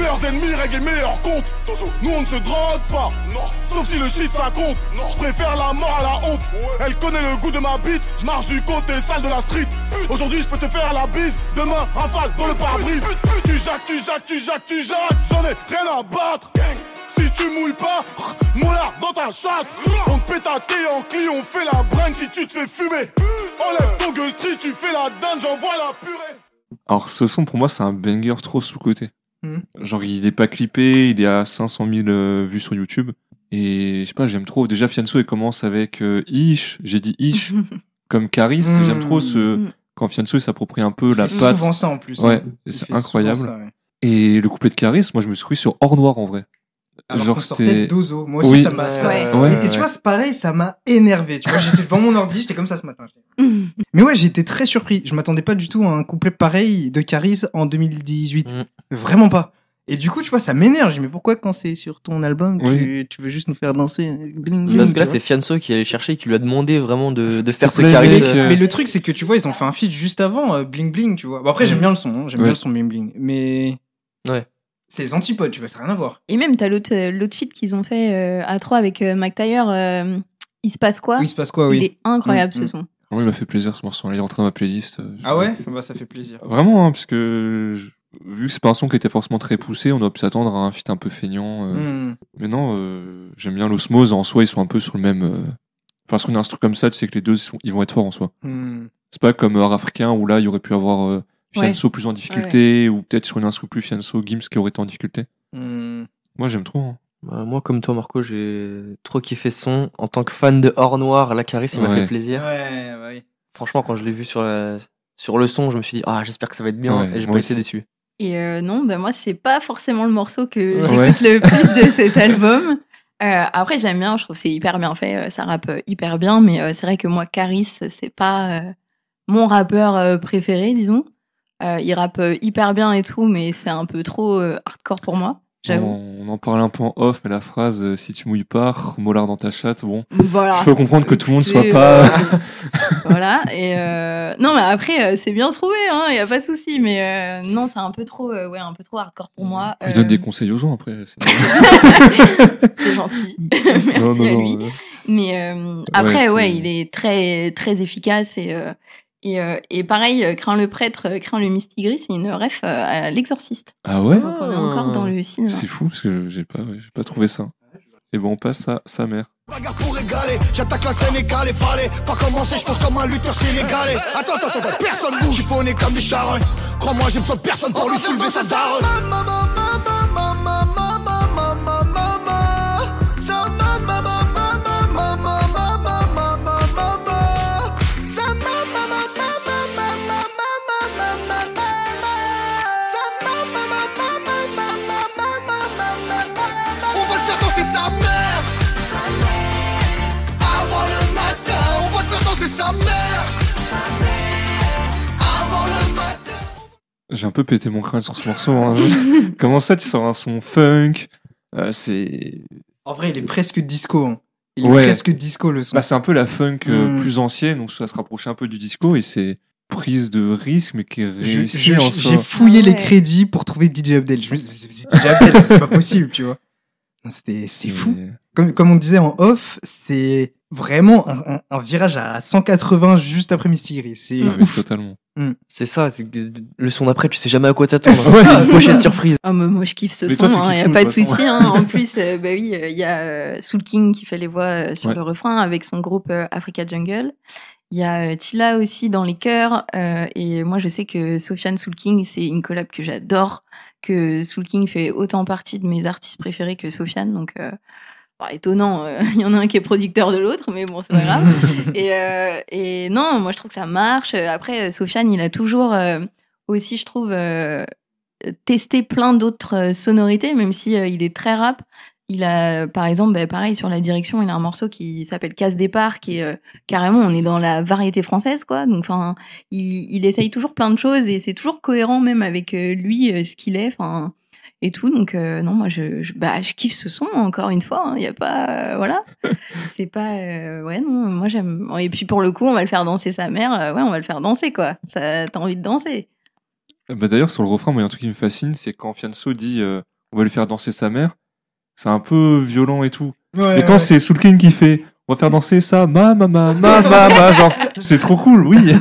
meilleurs ennemis règlent les meilleurs comptes. Nous on ne se drogue pas. Sauf si le shit ça compte. Je préfère la mort à la honte. Elle connaît le goût de ma bite. Je marche du côté sale de la street. Aujourd'hui je peux te faire la bise. Demain rafale dans le pare-brise. Tu jacques, tu jacques, tu jacques, tu jacques. J'en ai rien à battre. Si tu mouilles pas, moulard dans ta chatte. On te pète à thé en cli, on fait la bringue si tu te fais fumer. Enlève ton gueule street, tu fais la dinde, j'envoie la purée. Alors, ce son, pour moi, c'est un banger trop sous-côté. Mhm. Genre, il est pas clippé, il est à 500 000 euh, vues sur YouTube. Et je sais pas, j'aime trop. Déjà, Fianso, il commence avec euh, Ish. J'ai dit Ish. comme Caris. Mhm. J'aime trop ce. Mhm. Quand Fianso, il s'approprie un peu la fait patte. souvent ça en plus. Ouais, hein. c'est incroyable. ça, ouais. Et le couplet de Caris, moi, je me suis cru sur Or Noir en vrai. Alors Genre, sortait d'Ozo. Moi aussi, Oui. ça m'a. ça- Ouais. Ouais, et, tu vois, c'est pareil, ça m'a énervé. Tu vois, j'étais devant mon ordi, j'étais comme ça ce matin. Mais ouais, j'étais très surpris. Je m'attendais pas du tout à un couplet pareil de Caris en 2018. Mm. Vraiment pas. Et du coup, tu vois, ça m'énerve. Je dis, mais pourquoi quand c'est sur ton album, tu, Oui. tu veux juste nous faire danser bling, bling, Parce que là, c'est Fianso qui allait chercher, qui lui a demandé vraiment de, de faire ce euh, Mais le truc, c'est que tu vois, ils ont fait un feat juste avant, euh, Bling Bling, tu vois. Bon, après, j'aime Mm. bien le son, hein, j'aime Ouais. bien le son Bling Bling. Mais. Ouais. C'est les antipodes, tu vois, ça n'a rien à voir. Et même, t'as l'autre euh, l'autre feat qu'ils ont fait euh, à 3 avec euh, Mac Taylor, euh, Il se passe quoi? Oui, il se passe quoi, Il oui. est incroyable Mm, ce mm. son. Vraiment, il m'a fait plaisir ce morceau. Il est rentré dans ma playlist. euh, Ah ouais? Bah, ça fait plaisir. Vraiment, hein, parce que vu que c'est pas un son qui était forcément très poussé, on aurait pu s'attendre à un feat un peu feignant. euh. Mm. Mais non, euh, j'aime bien l'osmose. En soi, ils sont un peu sur le même. euh, Enfin, sur une instru comme ça, tu sais que les deux, ils vont être forts en soi. Mm. C'est pas comme Art africain où là, il y aurait pu avoir Fianso plus en difficulté ou peut-être sur une instru plus Fianso, Gims qui aurait été en difficulté. Mm. Moi, j'aime trop. hein. Bah, moi, comme toi, Marco, j'ai trop kiffé son. En tant que fan de Or Noir, la Caris, il m'a fait plaisir. Ouais, bah oui. Franchement, quand je l'ai vu sur, la- sur le son, je me suis dit, ah, j'espère que ça va être bien. Ouais, et j'ai pas aussi. été déçu. Et euh, non, ben moi, c'est pas forcément le morceau que Ouais. j'écoute le plus de cet album. Euh, après, j'aime bien, je trouve que c'est hyper bien fait, euh, ça rappe hyper bien, mais euh, c'est vrai que moi, Caris, c'est pas euh, mon rappeur préféré, disons. Euh, il rappe euh, hyper bien et tout, mais c'est un peu trop euh, hardcore pour moi. On, en parlait un peu en off, mais la phrase euh, si tu mouilles pas, mollard dans ta chatte, bon. Voilà. Je peux comprendre que tout le monde soit C'est, pas. voilà. Et euh, non, mais après, c'est bien trouvé, hein. Il y a pas de souci. Mais non, c'est un peu trop, ouais, un peu trop hardcore pour moi. Il donne des conseils aux gens après. c'est- gentil. Merci Non, non, à lui. Mais après, c'est- ouais, il est très, très efficace et. Euh, et, euh, et pareil, euh, Craint le prêtre, euh, Craint le mystigris, c'est une ref euh, à l'exorciste. Ah ouais Donc on est encore dans le cinéma. C'est fou parce que j'ai pas, j'ai pas trouvé ça. Et bon, on passe à sa mère. Bagarre pour régaler, j'attaque la Sénégal et fallait pas commencer, je pense comme un lutteur sénégalais. Attends, attends, attends, personne bouge, chiffonné comme des charognes. Crois-moi, j'ai besoin de personne pour lui soulever sa daronne. Va le faire danser sa mère Avant le matin J'ai un peu pété mon crâne sur ce morceau. hein. Comment ça, tu sors un son funk? Euh, C'est En vrai, il est presque disco. hein. Il est Ouais. presque disco le son. bah, c'est un peu la funk euh, Mm. plus ancienne, donc ça se rapprochait un peu du disco et c'est prise de risque, mais qui est réussie en J'ai soi. fouillé Ah les crédits pour trouver DJ Abdel. Je me suis dit, c'est c'est DJ Abdel, c'est pas possible, tu vois. C'était, c'est fou. Comme, comme on disait en off, c'est vraiment un, un- un virage à 180 juste après Mystigris. C'est Ah, totalement. C'est ça, c'est que le son d'après, tu sais jamais à quoi t'attendre. Ouais, c'est une ça. surprise. Mais moi je kiffe ce Mais son, il n'y a tout, pas de souci. hein. En plus, euh, bah oui, il y a euh, Soul King qui fait les voix euh, sur Ouais. le refrain avec son groupe euh, Africa Jungle. Il y a euh, Tila aussi dans les chœurs. euh, et moi, je sais que Sofiane Soul King, c'est une collab que j'adore. Que Soul King fait autant partie de mes artistes préférés que Sofiane. Donc, étonnant, euh, il y en a un qui est producteur de l'autre, mais bon, c'est pas grave. Et, euh, et non, moi je trouve que ça marche. Après, euh, Sofiane, il a toujours aussi, je trouve, testé plein d'autres sonorités, même si il est très rap. Il a, par exemple, bah, pareil sur la direction, il a un morceau qui s'appelle Casse départ, qui est euh, carrément, on est dans la variété française, quoi. Donc, enfin, il, il essaye toujours plein de choses et c'est toujours cohérent même avec euh, lui, euh, ce qu'il est, enfin, et tout. Donc, euh, non, moi, je, je, bah, je kiffe ce son encore une fois. Il y a pas, euh, voilà, c'est pas, euh, ouais, non, moi j'aime. Et puis pour le coup, on va le faire danser sa mère. euh, ouais, on va le faire danser, quoi. Ça, t'as envie de danser. Bah, D'ailleurs, sur le refrain, moi, il y a un truc qui me fascine, c'est quand Fianso dit euh, on va lui faire danser sa mère, c'est un peu violent et tout. Ouais, Mais quand ouais. c'est Soul King qui fait on va faire danser ça, ma ma ma ma ma ma, genre, c'est trop cool, oui.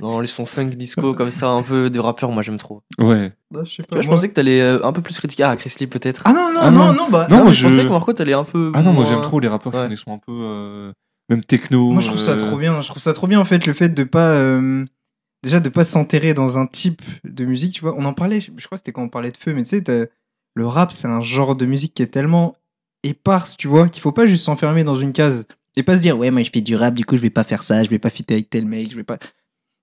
Non, les sons funk disco comme ça, un peu de rappeur, moi j'aime trop. Ouais. Non, je sais Tu pas, vois, je moi- pensais que t'allais euh, un peu plus critiquer. Ah, Chris Lee peut-être. Ah non, non, Ah non, non. non, bah. Non, Ah, moi, mais je pensais je- que Marco t'allais un peu. Ah non, moi j'aime trop les rappeurs qui Ouais. font des sons un peu. euh, même techno. Moi, je trouve ça euh, trop bien. Je trouve ça trop bien, en fait, le fait de pas. euh, déjà, de pas s'enterrer dans un type de musique, tu vois. On en parlait, je je crois que c'était quand on parlait de feu, mais tu sais, le rap, c'est un genre de musique qui est tellement éparse, tu vois, qu'il faut pas juste s'enfermer dans une case et pas se dire, ouais, moi, je fais du rap, du coup, je vais pas faire ça, je vais pas fitter avec tel mec, je vais pas.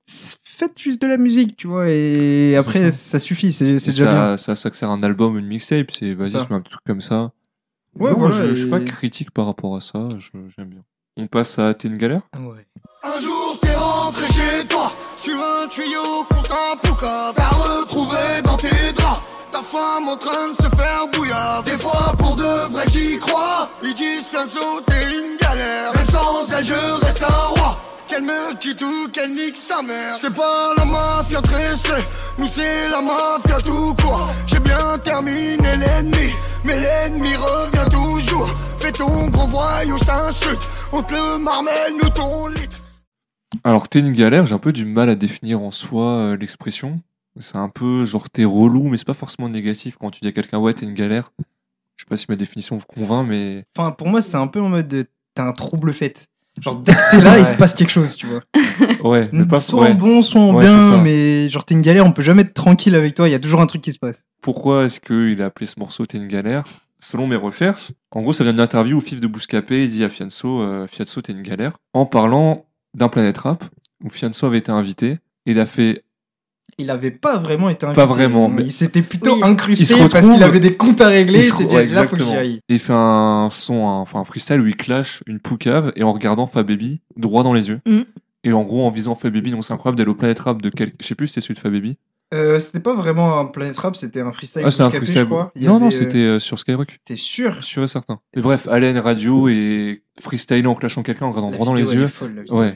Faites juste de la musique, tu vois, et après, ça. suffit, c'est c'est Et déjà bien. ça, ça, ça sert à un album, une mixtape. C'est vas-y, Ça. je mets un truc comme ça. Ouais, Non, voilà, Je, je suis pas et- critique par rapport à ça. J'aime bien. On passe à T'es une galère? Ouais. Un jour t'es rentré chez toi Sur un tuyau contre un poucave T'as retrouvé dans tes draps Ta femme en train de se faire bouillard Des fois pour de vrai j'y crois Ils disent Fianso t'es une galère Même sans elle je reste un roi Qu'elle me quitte ou qu'elle nique sa mère C'est pas la mafia tressée Nous c'est la mafia tout court J'ai bien terminé l'ennemi Mais l'ennemi revient toujours Fais ton gros voyou je t'insulte On te le marmelle nous ton litre Alors, T'es une galère, j'ai un peu du mal à définir en soi euh, l'expression. C'est un peu genre t'es relou, mais c'est pas forcément négatif quand tu dis à quelqu'un ouais, t'es une galère. Je sais pas si ma définition vous convainc, mais Enfin, pour moi, c'est un peu en mode de- t'as un trouble fait. Genre, dès que t'es là, il se passe quelque chose, tu vois. ouais, mais pas soit ouais. en bon, soit en Ouais, c'est ça. bien, mais genre, t'es une galère, on peut jamais être tranquille avec toi, il y a toujours un truc qui se passe. Pourquoi est-ce qu'il a appelé ce morceau T'es une galère? Selon mes recherches, en gros, ça vient d'une interview où Fif de Bouscapé il dit à Fianso euh, Fianso, t'es une galère. En parlant d'un Planète Rap, où Fianso avait été invité, il a fait Il avait pas vraiment été invité. Pas vraiment, mais- Il s'était plutôt Oui. incrusté Il parce qu'il avait des comptes à régler. Il Il se s'est dit, re- c'est là, faut que j'y exactement. aille. Et il fait un son, un- enfin un freestyle où il clash une poucave et en regardant Fababy droit dans les yeux. Mhm. Et en gros, en visant Fababy, donc c'est incroyable d'aller au Planet Rap de quel... Je sais plus si c'était celui de Fababy. Euh, c'était pas vraiment un Planet Rap, c'était un freestyle. Ah, c'est un freestyle. je crois. Il y Non, non, avait, euh, c'était euh, sur Skyrock. T'es sûr? Sûr et certain. Et bref, une radio et freestyler en clashant quelqu'un en regardant droit dans les yeux. folle, Ouais.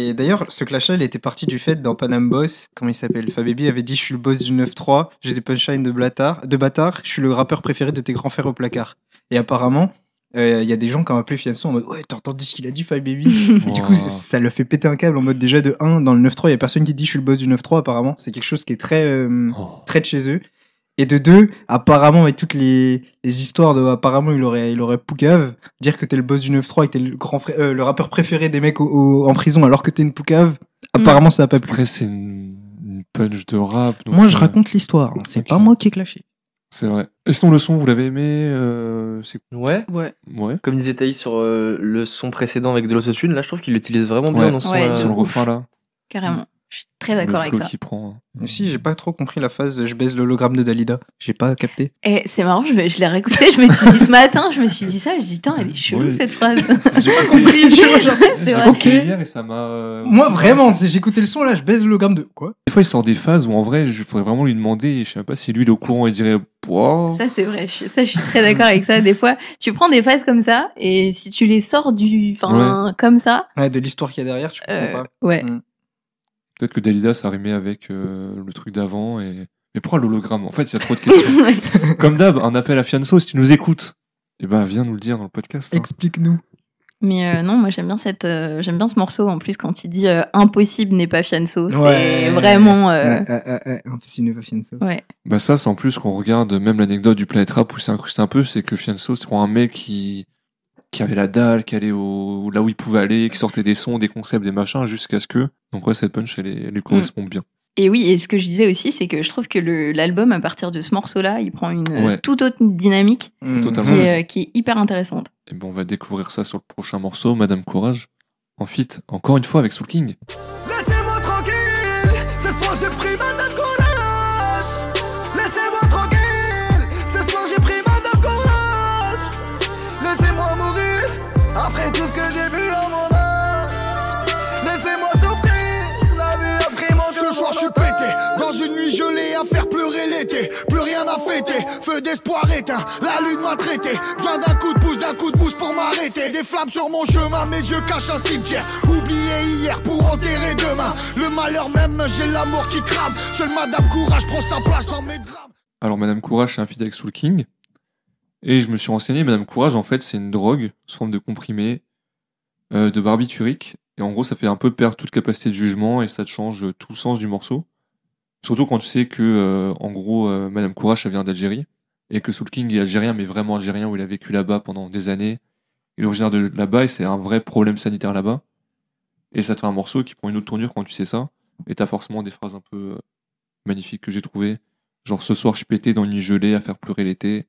Et d'ailleurs, ce clash-là, il était parti du fait dans Panam Boss, comment il s'appelle? Fababy avait dit Je suis le boss du 9-3, j'ai des punchlines de bâtard, de bâtard, je suis le rappeur préféré de tes grands frères au placard. Et apparemment, euh, il y a des gens qui ont appelé Fianso en mode Ouais, t'as entendu ce qu'il a dit, Fababy Et du coup, Wow. ça le fait péter un câble en mode déjà de 1, dans le 9-3, il y a personne qui dit Je suis le boss du 9-3, apparemment. C'est quelque chose qui est très. euh, Oh. très de chez eux. Et de deux, apparemment, avec toutes les, les histoires de, apparemment, il aurait, il aurait poucave, dire que t'es le boss du 9-3 et que t'es le grand frère, euh, le rappeur préféré des mecs au- au- en prison alors que t'es une poucave, apparemment, ça a pas plu. Après, c'est une... une punch de rap. donc, Moi, je euh, raconte l'histoire, hein, c'est pas moi qui ai clashé. C'est vrai. Et sinon, le son, vous l'avez aimé euh, C'est Ouais. Ouais. ouais. Comme disait Thaïs sur euh, le son précédent avec de l'autotune, là je trouve qu'il l'utilise vraiment bien Ouais. dans son. Ouais, euh, Sur le ouf. refrain là. Carrément. Je suis très d'accord avec ça. qu'il prend. hein. Si, j'ai pas trop compris la phase je baise l'hologramme de Dalida. J'ai pas capté. Et c'est marrant, je, l'ai réécouté, je me suis dit ce matin, je me suis dit ça, je dis, elle est chelou Oui. cette phrase. J'ai pas compris, tu vois, genre, vrai. hier et ça m'a. euh, Moi, vraiment, j'ai écouté le son là, je baise l'hologramme de quoi? Des fois, il sort des phases où en vrai, je faudrait vraiment lui demander. Et je sais pas si lui il est au courant et dirait. Wow. Ça, c'est vrai. Je, ça, je suis très d'accord avec ça. Des fois, tu prends des phases comme ça, et si tu les sors du, enfin, comme ça, Ouais, de l'histoire qu'il y a derrière, tu comprends euh, pas. ouais. Peut-être que Dalida ça rimait avec euh, le truc d'avant. Et... Mais pourquoi l'hologramme? En fait, il y a trop de questions. Comme d'hab, un appel à Fianso, si tu nous écoutes, eh ben, viens nous le dire dans le podcast. hein. Explique-nous. Mais euh, non, moi j'aime bien cette, euh, j'aime bien ce morceau en plus quand il dit euh, impossible n'est pas Fianso. C'est Ouais. vraiment. impossible, pas Fianso. ouais. Bah ça, c'est en plus qu'on regarde même l'anecdote du Planet Rap où c'est incrusté un peu, c'est que Fianso, c'était un mec qui qui avait la dalle, qui allait au, là où il pouvait aller, qui sortait des sons, des concepts, des machins, jusqu'à ce que. Donc ouais, cette punch, elle, elle lui correspond bien. Et oui, et ce que je disais aussi, c'est que je trouve que l'album, à partir de ce morceau-là, il prend une euh, Ouais. toute autre dynamique Mmh. Totalement. qui est, euh, qui est hyper intéressante. Et bon, on va découvrir ça sur le prochain morceau, Madame Courage. En fit, encore une fois avec Soul King. Feu d'espoir éteint, la lune m'a traité. Besoin d'un coup de pouce, d'un coup de pouce pour m'arrêter. Des flammes sur mon chemin, mes yeux cachent un cimetière. Oublié hier pour enterrer demain. Le malheur même, j'ai l'amour qui crame. Seule Madame Courage prend sa place dans mes drames. Alors, Madame Courage, c'est un feat avec Soul King. Et je me suis renseigné, Madame Courage, en fait, c'est une drogue, sous forme de comprimé, euh, de barbiturique. Et en gros, ça fait un peu perdre toute capacité de jugement et ça te change tout le sens du morceau. Surtout quand tu sais que, euh, en gros, euh, Madame Courage, ça vient d'Algérie. Et que Soul King est algérien, mais vraiment algérien, où il a vécu là-bas pendant des années. Il est originaire de là-bas et c'est un vrai problème sanitaire là-bas. Et ça te fait un morceau qui prend une autre tournure quand tu sais ça. Et t'as forcément des phrases un peu euh, magnifiques que j'ai trouvées. Genre ce soir je pété dans une nuit gelée à faire pleurer l'été.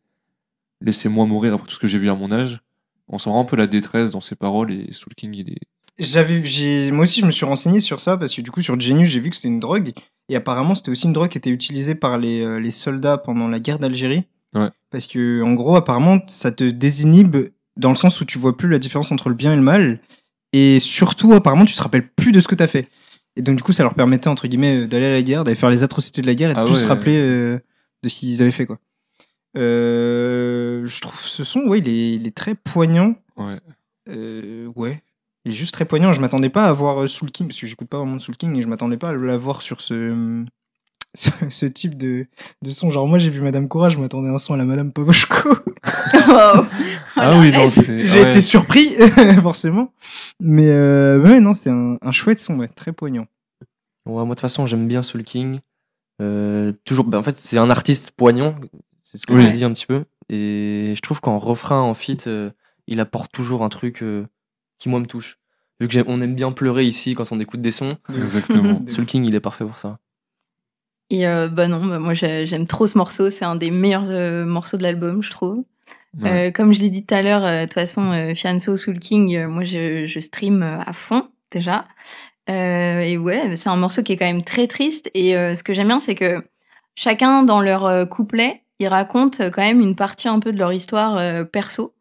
Laissez-moi mourir après tout ce que j'ai vu à mon âge. On sent un peu la détresse dans ses paroles et Soul King il est J'avais, moi aussi, je me suis renseigné sur ça parce que du coup, sur Genius, j'ai vu que c'était une drogue et apparemment, c'était aussi une drogue qui était utilisée par les, euh, les soldats pendant la guerre d'Algérie. Ouais. Parce que, en gros, apparemment, ça te désinhibe dans le sens où tu vois plus la différence entre le bien et le mal et surtout, apparemment, tu te rappelles plus de ce que t'as fait. Et donc, du coup, ça leur permettait entre guillemets d'aller à la guerre, d'aller faire les atrocités de la guerre et de Ah plus ouais. se rappeler euh, de ce qu'ils avaient fait, quoi. Euh, je trouve ce son, ouais, il est, il est très poignant. Ouais. Euh, ouais. Il est juste très poignant. Je m'attendais pas à voir euh, Soul King, parce que j'écoute pas vraiment Soul King, et je m'attendais pas à l'avoir sur ce, ce, ce type de, de son. Genre, moi, j'ai vu Madame Courage, je m'attendais à un son à la Madame Poboshko. Wow. Ah oui, non, c'est. j'ai ouais. été surpris, forcément. Mais euh, ouais, non, c'est un, un chouette son, ouais, très poignant. Ouais, moi, de toute façon, j'aime bien Soul King. Euh, toujours, bah, en fait, c'est un artiste poignant. C'est ce que Oui. j'ai dit un petit peu. Et je trouve qu'en refrain, en feat, euh, il apporte toujours un truc euh, qui, moi, me touche. Vu que on aime bien pleurer ici quand on écoute des sons, Exactement. Soul King, il est parfait pour ça. Et euh, bah non, bah moi j'ai- j'aime trop ce morceau. C'est un des meilleurs euh, morceaux de l'album, je trouve. Ouais. Euh, comme je l'ai dit tout à l'heure, euh, de toute façon, euh, Fianso, Soul King, euh, moi je, je stream à fond déjà. Euh, et ouais, c'est un morceau qui est quand même très triste. Et euh, ce que j'aime bien, c'est que chacun dans leur couplet, ils racontent quand même une partie un peu de leur histoire euh, perso,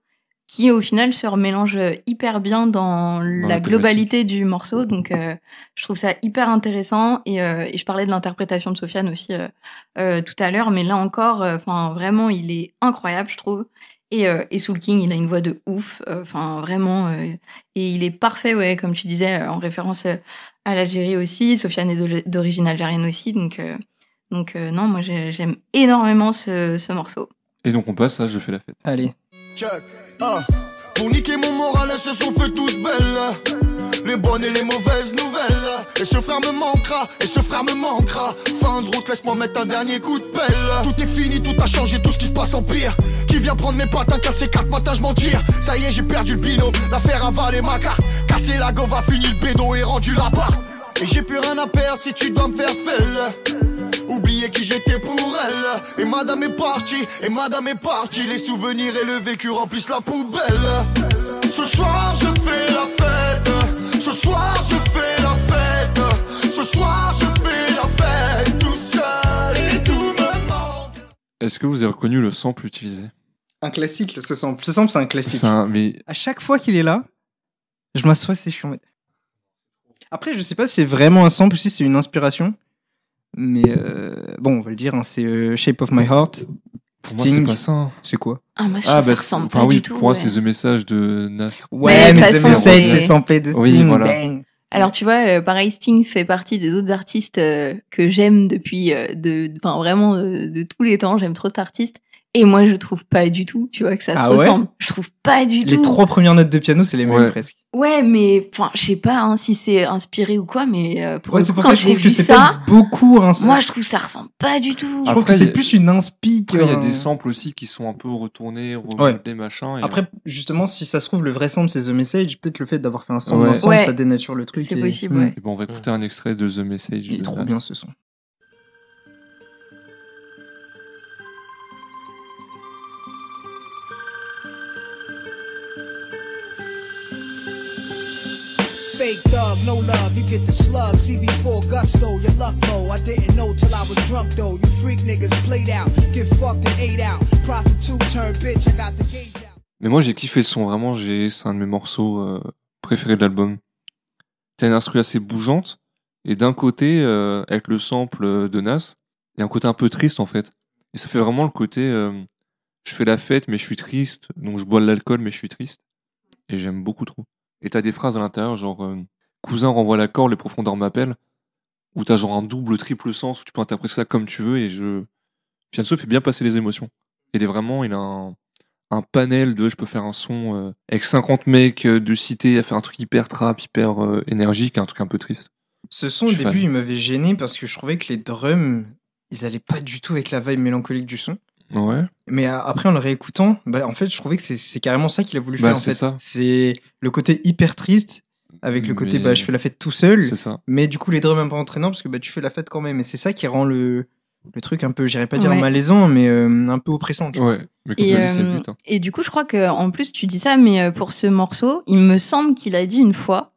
qui au final se remélange hyper bien dans, la, la globalité du morceau. Donc euh, je trouve ça hyper intéressant. Et, euh, et je parlais de l'interprétation de Sofiane aussi euh, euh, tout à l'heure, mais là encore, euh, enfin vraiment, il est incroyable, je trouve. Et, euh, et Soul King, il a une voix de ouf, euh, enfin vraiment, euh, et il est parfait, ouais, comme tu disais, euh, en référence à l'Algérie aussi. Sofiane est d'origine algérienne aussi, donc euh, donc euh, non, moi j'ai- j'aime énormément ce, ce morceau. Et donc on passe à Je fais la fête. Allez. Check. Ah. Pour niquer mon moral, elles se sont fait toutes belles. Les bonnes et les mauvaises nouvelles. Et ce frère me manquera, et ce frère me manquera. Fin de route, laisse-moi mettre un dernier coup de pelle. Tout est fini, tout a changé, tout ce qui se passe en pire. Qui vient prendre mes pattes, un 4 c 4 matin, je mentir. Ça y est, j'ai perdu le binôme. L'affaire a valé ma carte. Cassé la gove, a fini le bédo et rendu la part. Et j'ai plus rien à perdre si tu dois me faire felle. Oublier qui j'étais pour elle. Et madame est partie, et madame est partie. Les souvenirs et le vécu remplissent la poubelle. Ce soir je fais la fête. Ce soir je fais la fête. Ce soir je fais la fête. Tout seul et tout me manque. Est-ce que vous avez reconnu le sample utilisé? Un classique, ce sample. Ce sample, c'est un classique. C'est un- Mais À chaque fois qu'il est là, je m'assois, c'est chiant. Après, je sais pas si c'est vraiment un sample ou si c'est une inspiration. Mais euh, bon, on va le dire, hein, c'est euh, Shape of My Heart. pour moi, c'est Sting. pas ça. C'est quoi? Ah, moi, je Ah, bah, ça pas oui, du tout. pour moi, ouais. c'est The Message de Nas. Ouais, de mais toute The façon, Message, c'est- samplé de Sting. Oui, voilà. bang. Alors tu vois, euh, pareil, Sting fait partie des autres artistes euh, que j'aime depuis, euh, de, enfin vraiment de tous les temps. J'aime trop cet artiste. Et moi, je trouve pas du tout, tu vois, que ça Ah se ouais? ressemble. Je trouve pas du Les tout. trois premières notes de piano, c'est les mêmes Ouais. presque. Ouais, mais enfin, je sais pas hein, si c'est inspiré ou quoi, mais euh, pour Ouais, le c'est coup, pour quand ça que je j'ai trouve que vu c'est ça, pas beaucoup un moi, je trouve que ça ressemble pas du tout. Je trouve Après, que c'est a- plus une inspi il y a des samples aussi qui sont un peu retournés, remodelés, machin. et- Après, justement, si ça se trouve, le vrai sample, c'est The Message. Peut-être le fait d'avoir fait un sample Ouais. ensemble, Ouais. ça dénature le truc. C'est et- possible, Mm. ouais. Et bon, on va écouter un extrait de The Message. Il est trop bien ce son. No love, you get the slug. CB4 gusto, your luck. I didn't know till I was drunk though. You freak niggas played out, the. Mais moi, j'ai kiffé le son. Vraiment, c'est un de mes morceaux euh, préférés de l'album. T'as une instru assez bougeante. Et d'un côté, euh, avec le sample euh, de Nas, il y a un côté un peu triste, en fait. Et ça fait vraiment le côté, je fais la fête, mais je suis triste. Donc je bois de l'alcool, mais je suis triste. Et j'aime beaucoup trop. Et t'as des phrases à l'intérieur, genre, euh, cousin renvoie l'accord, les profondeurs m'appellent. Où t'as genre un double, triple sens, où tu peux interpréter ça comme tu veux. Et je, Fianso fait bien passer les émotions. Il est vraiment, il a un, un panel de je peux faire un son euh, avec 50 mecs euh, de cité à faire un truc hyper trap, hyper euh, énergique, un truc un peu triste. Ce son, au début, fan. il m'avait gêné parce que je trouvais que les drums, ils allaient pas du tout avec la vibe mélancolique du son. Ouais. Mais euh, après, en le réécoutant, bah, en fait, je trouvais que c'est- carrément ça qu'il a voulu Bah, faire. c'est ça. C'est le côté hyper triste avec le côté Mais- bah, je fais la fête tout seul. C'est ça. Mais du coup, les drums un peu entraînants parce que bah, tu fais la fête quand même. Et c'est ça qui rend le, le truc un peu, j'irais pas dire Ouais. malaisant, mais euh, un peu oppressant. Tu vois. Ouais. Mais Et, tu as dit, c'est le euh, but. hein. et du coup, je crois que en plus tu dis ça, mais pour ce morceau, il me semble qu'il a dit une fois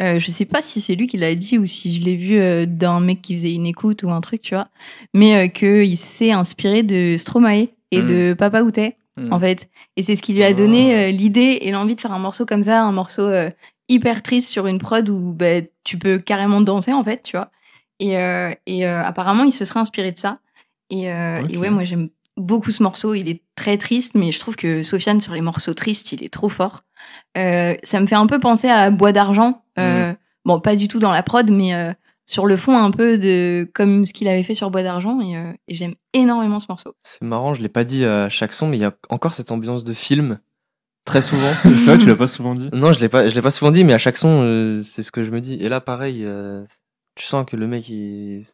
euh, je sais pas si c'est lui qui l'a dit ou si je l'ai vu euh, d'un mec qui faisait une écoute ou un truc, tu vois, mais euh, qu'il s'est inspiré de Stromae et de Papa Outé, Mm. en fait. Et c'est ce qui lui a donné euh, l'idée et l'envie de faire un morceau comme ça, un morceau euh, hyper triste sur une prod où bah, tu peux carrément danser, en fait, tu vois. Et, euh, et euh, apparemment, il se serait inspiré de ça. Et, euh, Ok. et ouais, moi, j'aime beaucoup ce morceau. Il est très triste, mais je trouve que Sofiane, sur les morceaux tristes, il est trop fort. Euh, ça me fait un peu penser à Bois d'argent. Euh, Bon, pas du tout dans la prod, mais euh, sur le fond, un peu de comme ce qu'il avait fait sur Bois d'argent. Et, euh, et j'aime énormément ce morceau. C'est marrant, je l'ai pas dit à chaque son, mais il y a encore cette ambiance de film très souvent. C'est vrai, tu l'as pas souvent dit. non, je l'ai pas, je l'ai pas souvent dit, mais à chaque son, euh, c'est ce que je me dis. Et là, pareil, euh, tu sens que le mec, il,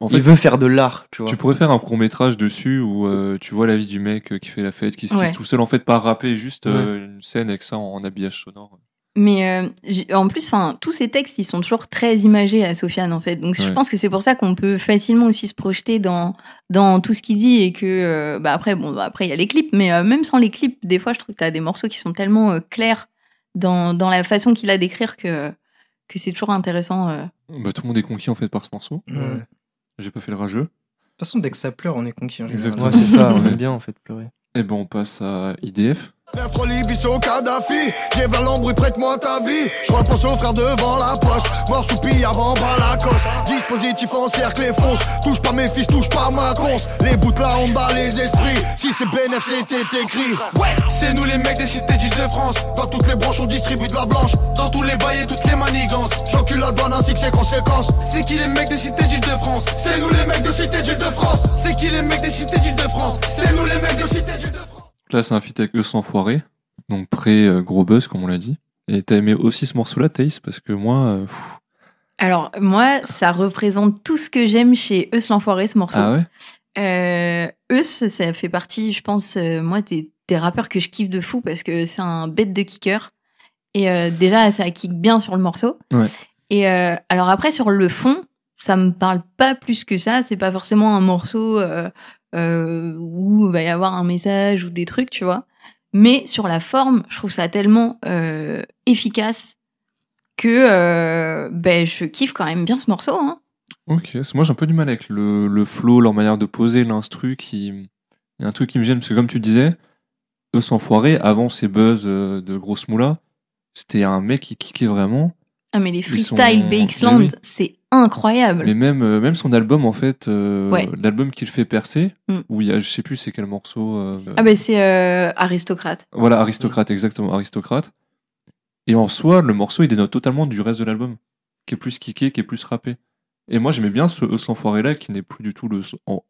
En il fait, veut faire de l'art, tu vois. tu pourrais faire un court métrage dessus où euh, tu vois la vie du mec euh, qui fait la fête, qui se tisse Ouais. tout seul, en fait, pas rapper, juste euh, une scène avec ça en, en habillage sonore. Mais euh, en plus, enfin, tous ces textes, ils sont toujours très imagés à Sofiane, en fait. Donc, je pense que c'est pour ça qu'on peut facilement aussi se projeter dans dans tout ce qu'il dit et que, euh, bah après, bon, bah, après il y a les clips, mais euh, même sans les clips, des fois, je trouve que t'as des morceaux qui sont tellement euh, clairs dans dans la façon qu'il a d'écrire que que c'est toujours intéressant. Bah, tout le monde est conquis en fait par ce morceau. De toute J'ai pas fait le rageux. façon, dès que ça pleure, on est conquis. en général. Exactement. Ouais, c'est ça, on Ouais. aime bien en fait pleurer. Et ben on passe à IDF. Lève Libiso Kadhafi, j'ai vers l'embrouille, prête-moi ta vie. Je repense au frère devant la poste, mort soupille avant bas la coste. Dispositif en cercle et fonce, touche pas mes fils, touche pas ma conce. Les bouts là on bat les esprits, si c'est bénéf c'était écrit. Ouais, c'est nous les mecs des cités d'Île-de-France. Dans toutes les branches on distribue de la blanche. Dans tous les bails et toutes les manigances. J'encule la douane ainsi que ses conséquences. C'est qui les mecs des cités d'Île-de-France? C'est nous les mecs de cité d'Île-de-France. C'est qui les mecs des cités d'Île-de-France? C'est nous les mecs de cité d'Île-de-France. Là c'est un feat avec eux sans foirer. Donc pré euh, gros buzz comme on l'a dit. Et t'as aimé aussi ce morceau là Thaïs parce que moi euh, pff, Alors moi, ça représente tout ce que j'aime chez Eus l'enfoiré, ce morceau. ah ouais? Euh, Eus, ça fait partie, je pense, euh, moi, des, des rappeurs que je kiffe de fou parce que c'est un bête de kicker. Et euh, déjà, ça kick bien sur le morceau. Ouais. Et alors après, sur le fond, ça me parle pas plus que ça. C'est pas forcément un morceau euh, euh, où il va y avoir un message ou des trucs, tu vois. Mais sur la forme, je trouve ça tellement euh, efficace que ben, je kiffe quand même bien ce morceau. Hein. Ok, moi j'ai un peu du mal avec le, flow, leur manière de poser, l'instru qui. Il y a un truc qui me gêne, parce que comme tu disais, eux sans foirer, avant ces buzz de grosse moula, c'était un mec qui kickait vraiment. Ah mais les Ils sont- BX-Land, oui. c'est incroyable. Mais même, euh, même son album, en fait, euh, Ouais. l'album qu'il fait percer, Mm. où il y a, je sais plus c'est quel morceau. euh, Ah ben c'est aristocrate. Voilà, Aristocrate, exactement, Aristocrate. Et en soi, le morceau, il dénote totalement du reste de l'album, qui est plus kické, qui est plus rappé. Et moi, j'aimais bien ce sans là, qui n'est plus du tout le, en-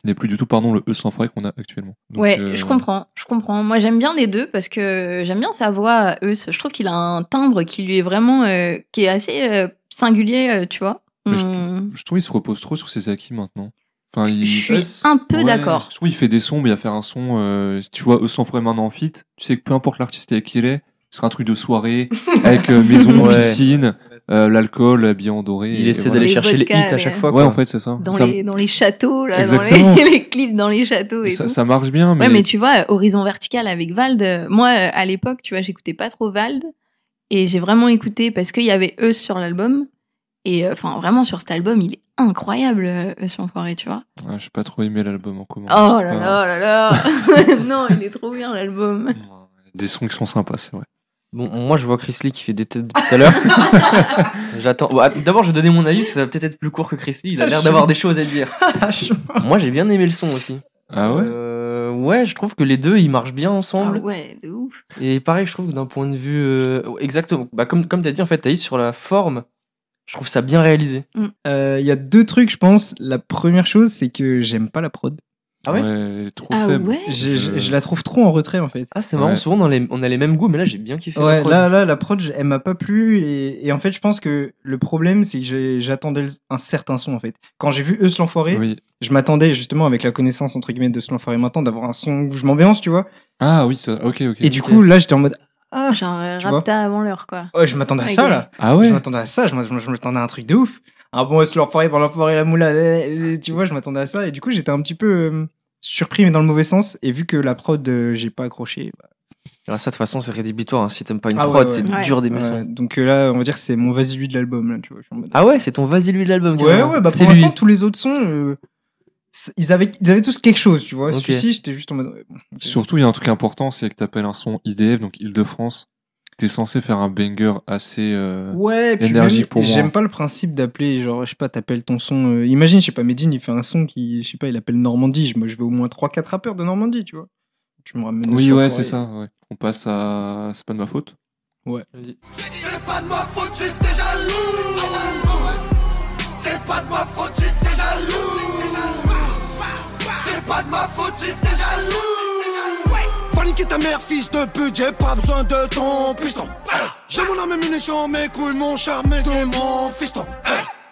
qui n'est plus du tout, pardon, le E sans foirer qu'on a actuellement. Donc, ouais, euh, je comprends, je comprends. Moi j'aime bien les deux parce que j'aime bien sa voix. Eus, je trouve qu'il a un timbre qui lui est vraiment, euh, qui est assez euh, singulier, euh, tu vois. Mais je, Hum, je trouve qu'il se repose trop sur ses acquis maintenant. Enfin, il, je suis un peu Ouais, d'accord. Je trouve qu'il fait des sons, mais il va faire un son. euh, si tu vois, E sans foirer maintenant en fit, tu sais que peu importe l'artiste avec qui il est, ce sera un truc de soirée, avec euh, maison, Ouais. piscine, euh, l'alcool, habillé en doré. Il et essaie voilà. d'aller chercher les hits à chaque fois. Ouais, en fait, c'est ça. Dans ça, les dans les châteaux là, dans Exactement. les, les clips dans les châteaux et ça, tout. ça marche bien, mais, Ouais, mais tu vois, Horizon Vertical avec Vald, moi, à l'époque, tu vois, j'écoutais pas trop Vald. Et j'ai vraiment écouté parce qu'il y avait Eus sur l'album. Et euh, enfin, vraiment, sur cet album, il est incroyable, euh, Eus l'enfoiré, tu vois. Ah, j'ai pas trop aimé l'album en commun. Oh là pas- là là là Non, il est trop bien, l'album. Des sons qui sont sympas, c'est vrai. Bon, moi je vois Chris Lee qui fait des têtes depuis tout à l'heure. J'attends. Bon, att- D'abord, je vais donner mon avis parce que ça va peut-être être plus court que Chris Lee. Il a l'air d'avoir des choses à dire. Moi, j'ai bien aimé le son aussi. Ah ouais Euh, ouais, je trouve que les deux ils marchent bien Ah ensemble. ouais, de ouf. Et pareil, je trouve que d'un point de vue. euh, exactement. Bah, comme comme tu as dit, en fait, Thaïs, sur la forme, je trouve ça bien réalisé. Euh, Il y a deux trucs, je pense. La première chose, c'est que j'aime pas la prod. Ah ouais trop Ah faible. ouais Je, je- je la trouve trop en retrait, en fait. Ah, c'est marrant, Ouais. souvent les, on a les mêmes goûts, mais là j'ai bien kiffé. la Ouais, là, là, la prod, elle m'a pas plu. Et, et en fait, je pense que le problème, c'est que j'attendais un certain son, en fait. Quand j'ai vu Eus l'enfoiré, Oui. je m'attendais justement, avec la connaissance, entre guillemets, de ce l'enfoiré maintenant, d'avoir un son où je m'ambiance, tu vois. Ah oui, ok, ok. Et du coup, là, j'étais en mode, ah, Genre, euh, Tu vois Rapta avant l'heure, quoi. ouais, je m'attendais à ça, là. Ah ouais Je m'attendais à ça, je m'a- je m'attendais à un truc de ouf. Un bon Eus l'enfoiré par l'enfoiré, la moula, euh, euh, tu vois, je m'attendais à ça. Et du coup, j'étais un petit peu euh, surpris, mais dans le mauvais sens. Et vu que la prod, euh, j'ai pas accroché, bah, Alors ça, de toute façon, c'est rédhibitoire. hein. Si t'aimes pas une Ah prod, ouais. c'est Ouais. dur son. donc euh, là, on va dire que c'est mon vas-y lui de l'album. Là, tu vois, je suis en mode- Ah ouais, c'est ton vas-y lui de l'album. Ouais, ouais, bah pour l'instant, tous les autres sons, euh, ils, avaient, ils avaient tous quelque chose, tu vois. Celui-ci, j'étais juste en mode. bon. Surtout, il y a un truc important, c'est que t'appelles un son IDF, donc Île-de-France. T'es censé faire un banger assez. euh, Ouais, puis énergie même, pour moi. J'aime pas le principe d'appeler, genre, je sais pas, t'appelles ton son. euh, imagine, je sais pas, Medine, il fait un son qui, je sais pas, il appelle Normandie. Moi, je veux au moins 3-4 rappeurs de Normandie, tu vois. Tu me ramènes. Oui, ouais, c'est ça. Ouais. On passe à. C'est pas de ma faute. C'est pas de ma faute t'es jaloux. C'est pas de ma faute t'es jaloux. C'est pas de ma faute t'es jaloux. Niquer ta mère, fils de pute, j'ai pas besoin de ton piston. J'ai mon arme et munitions, mes couilles, mon charme et de mon fiston.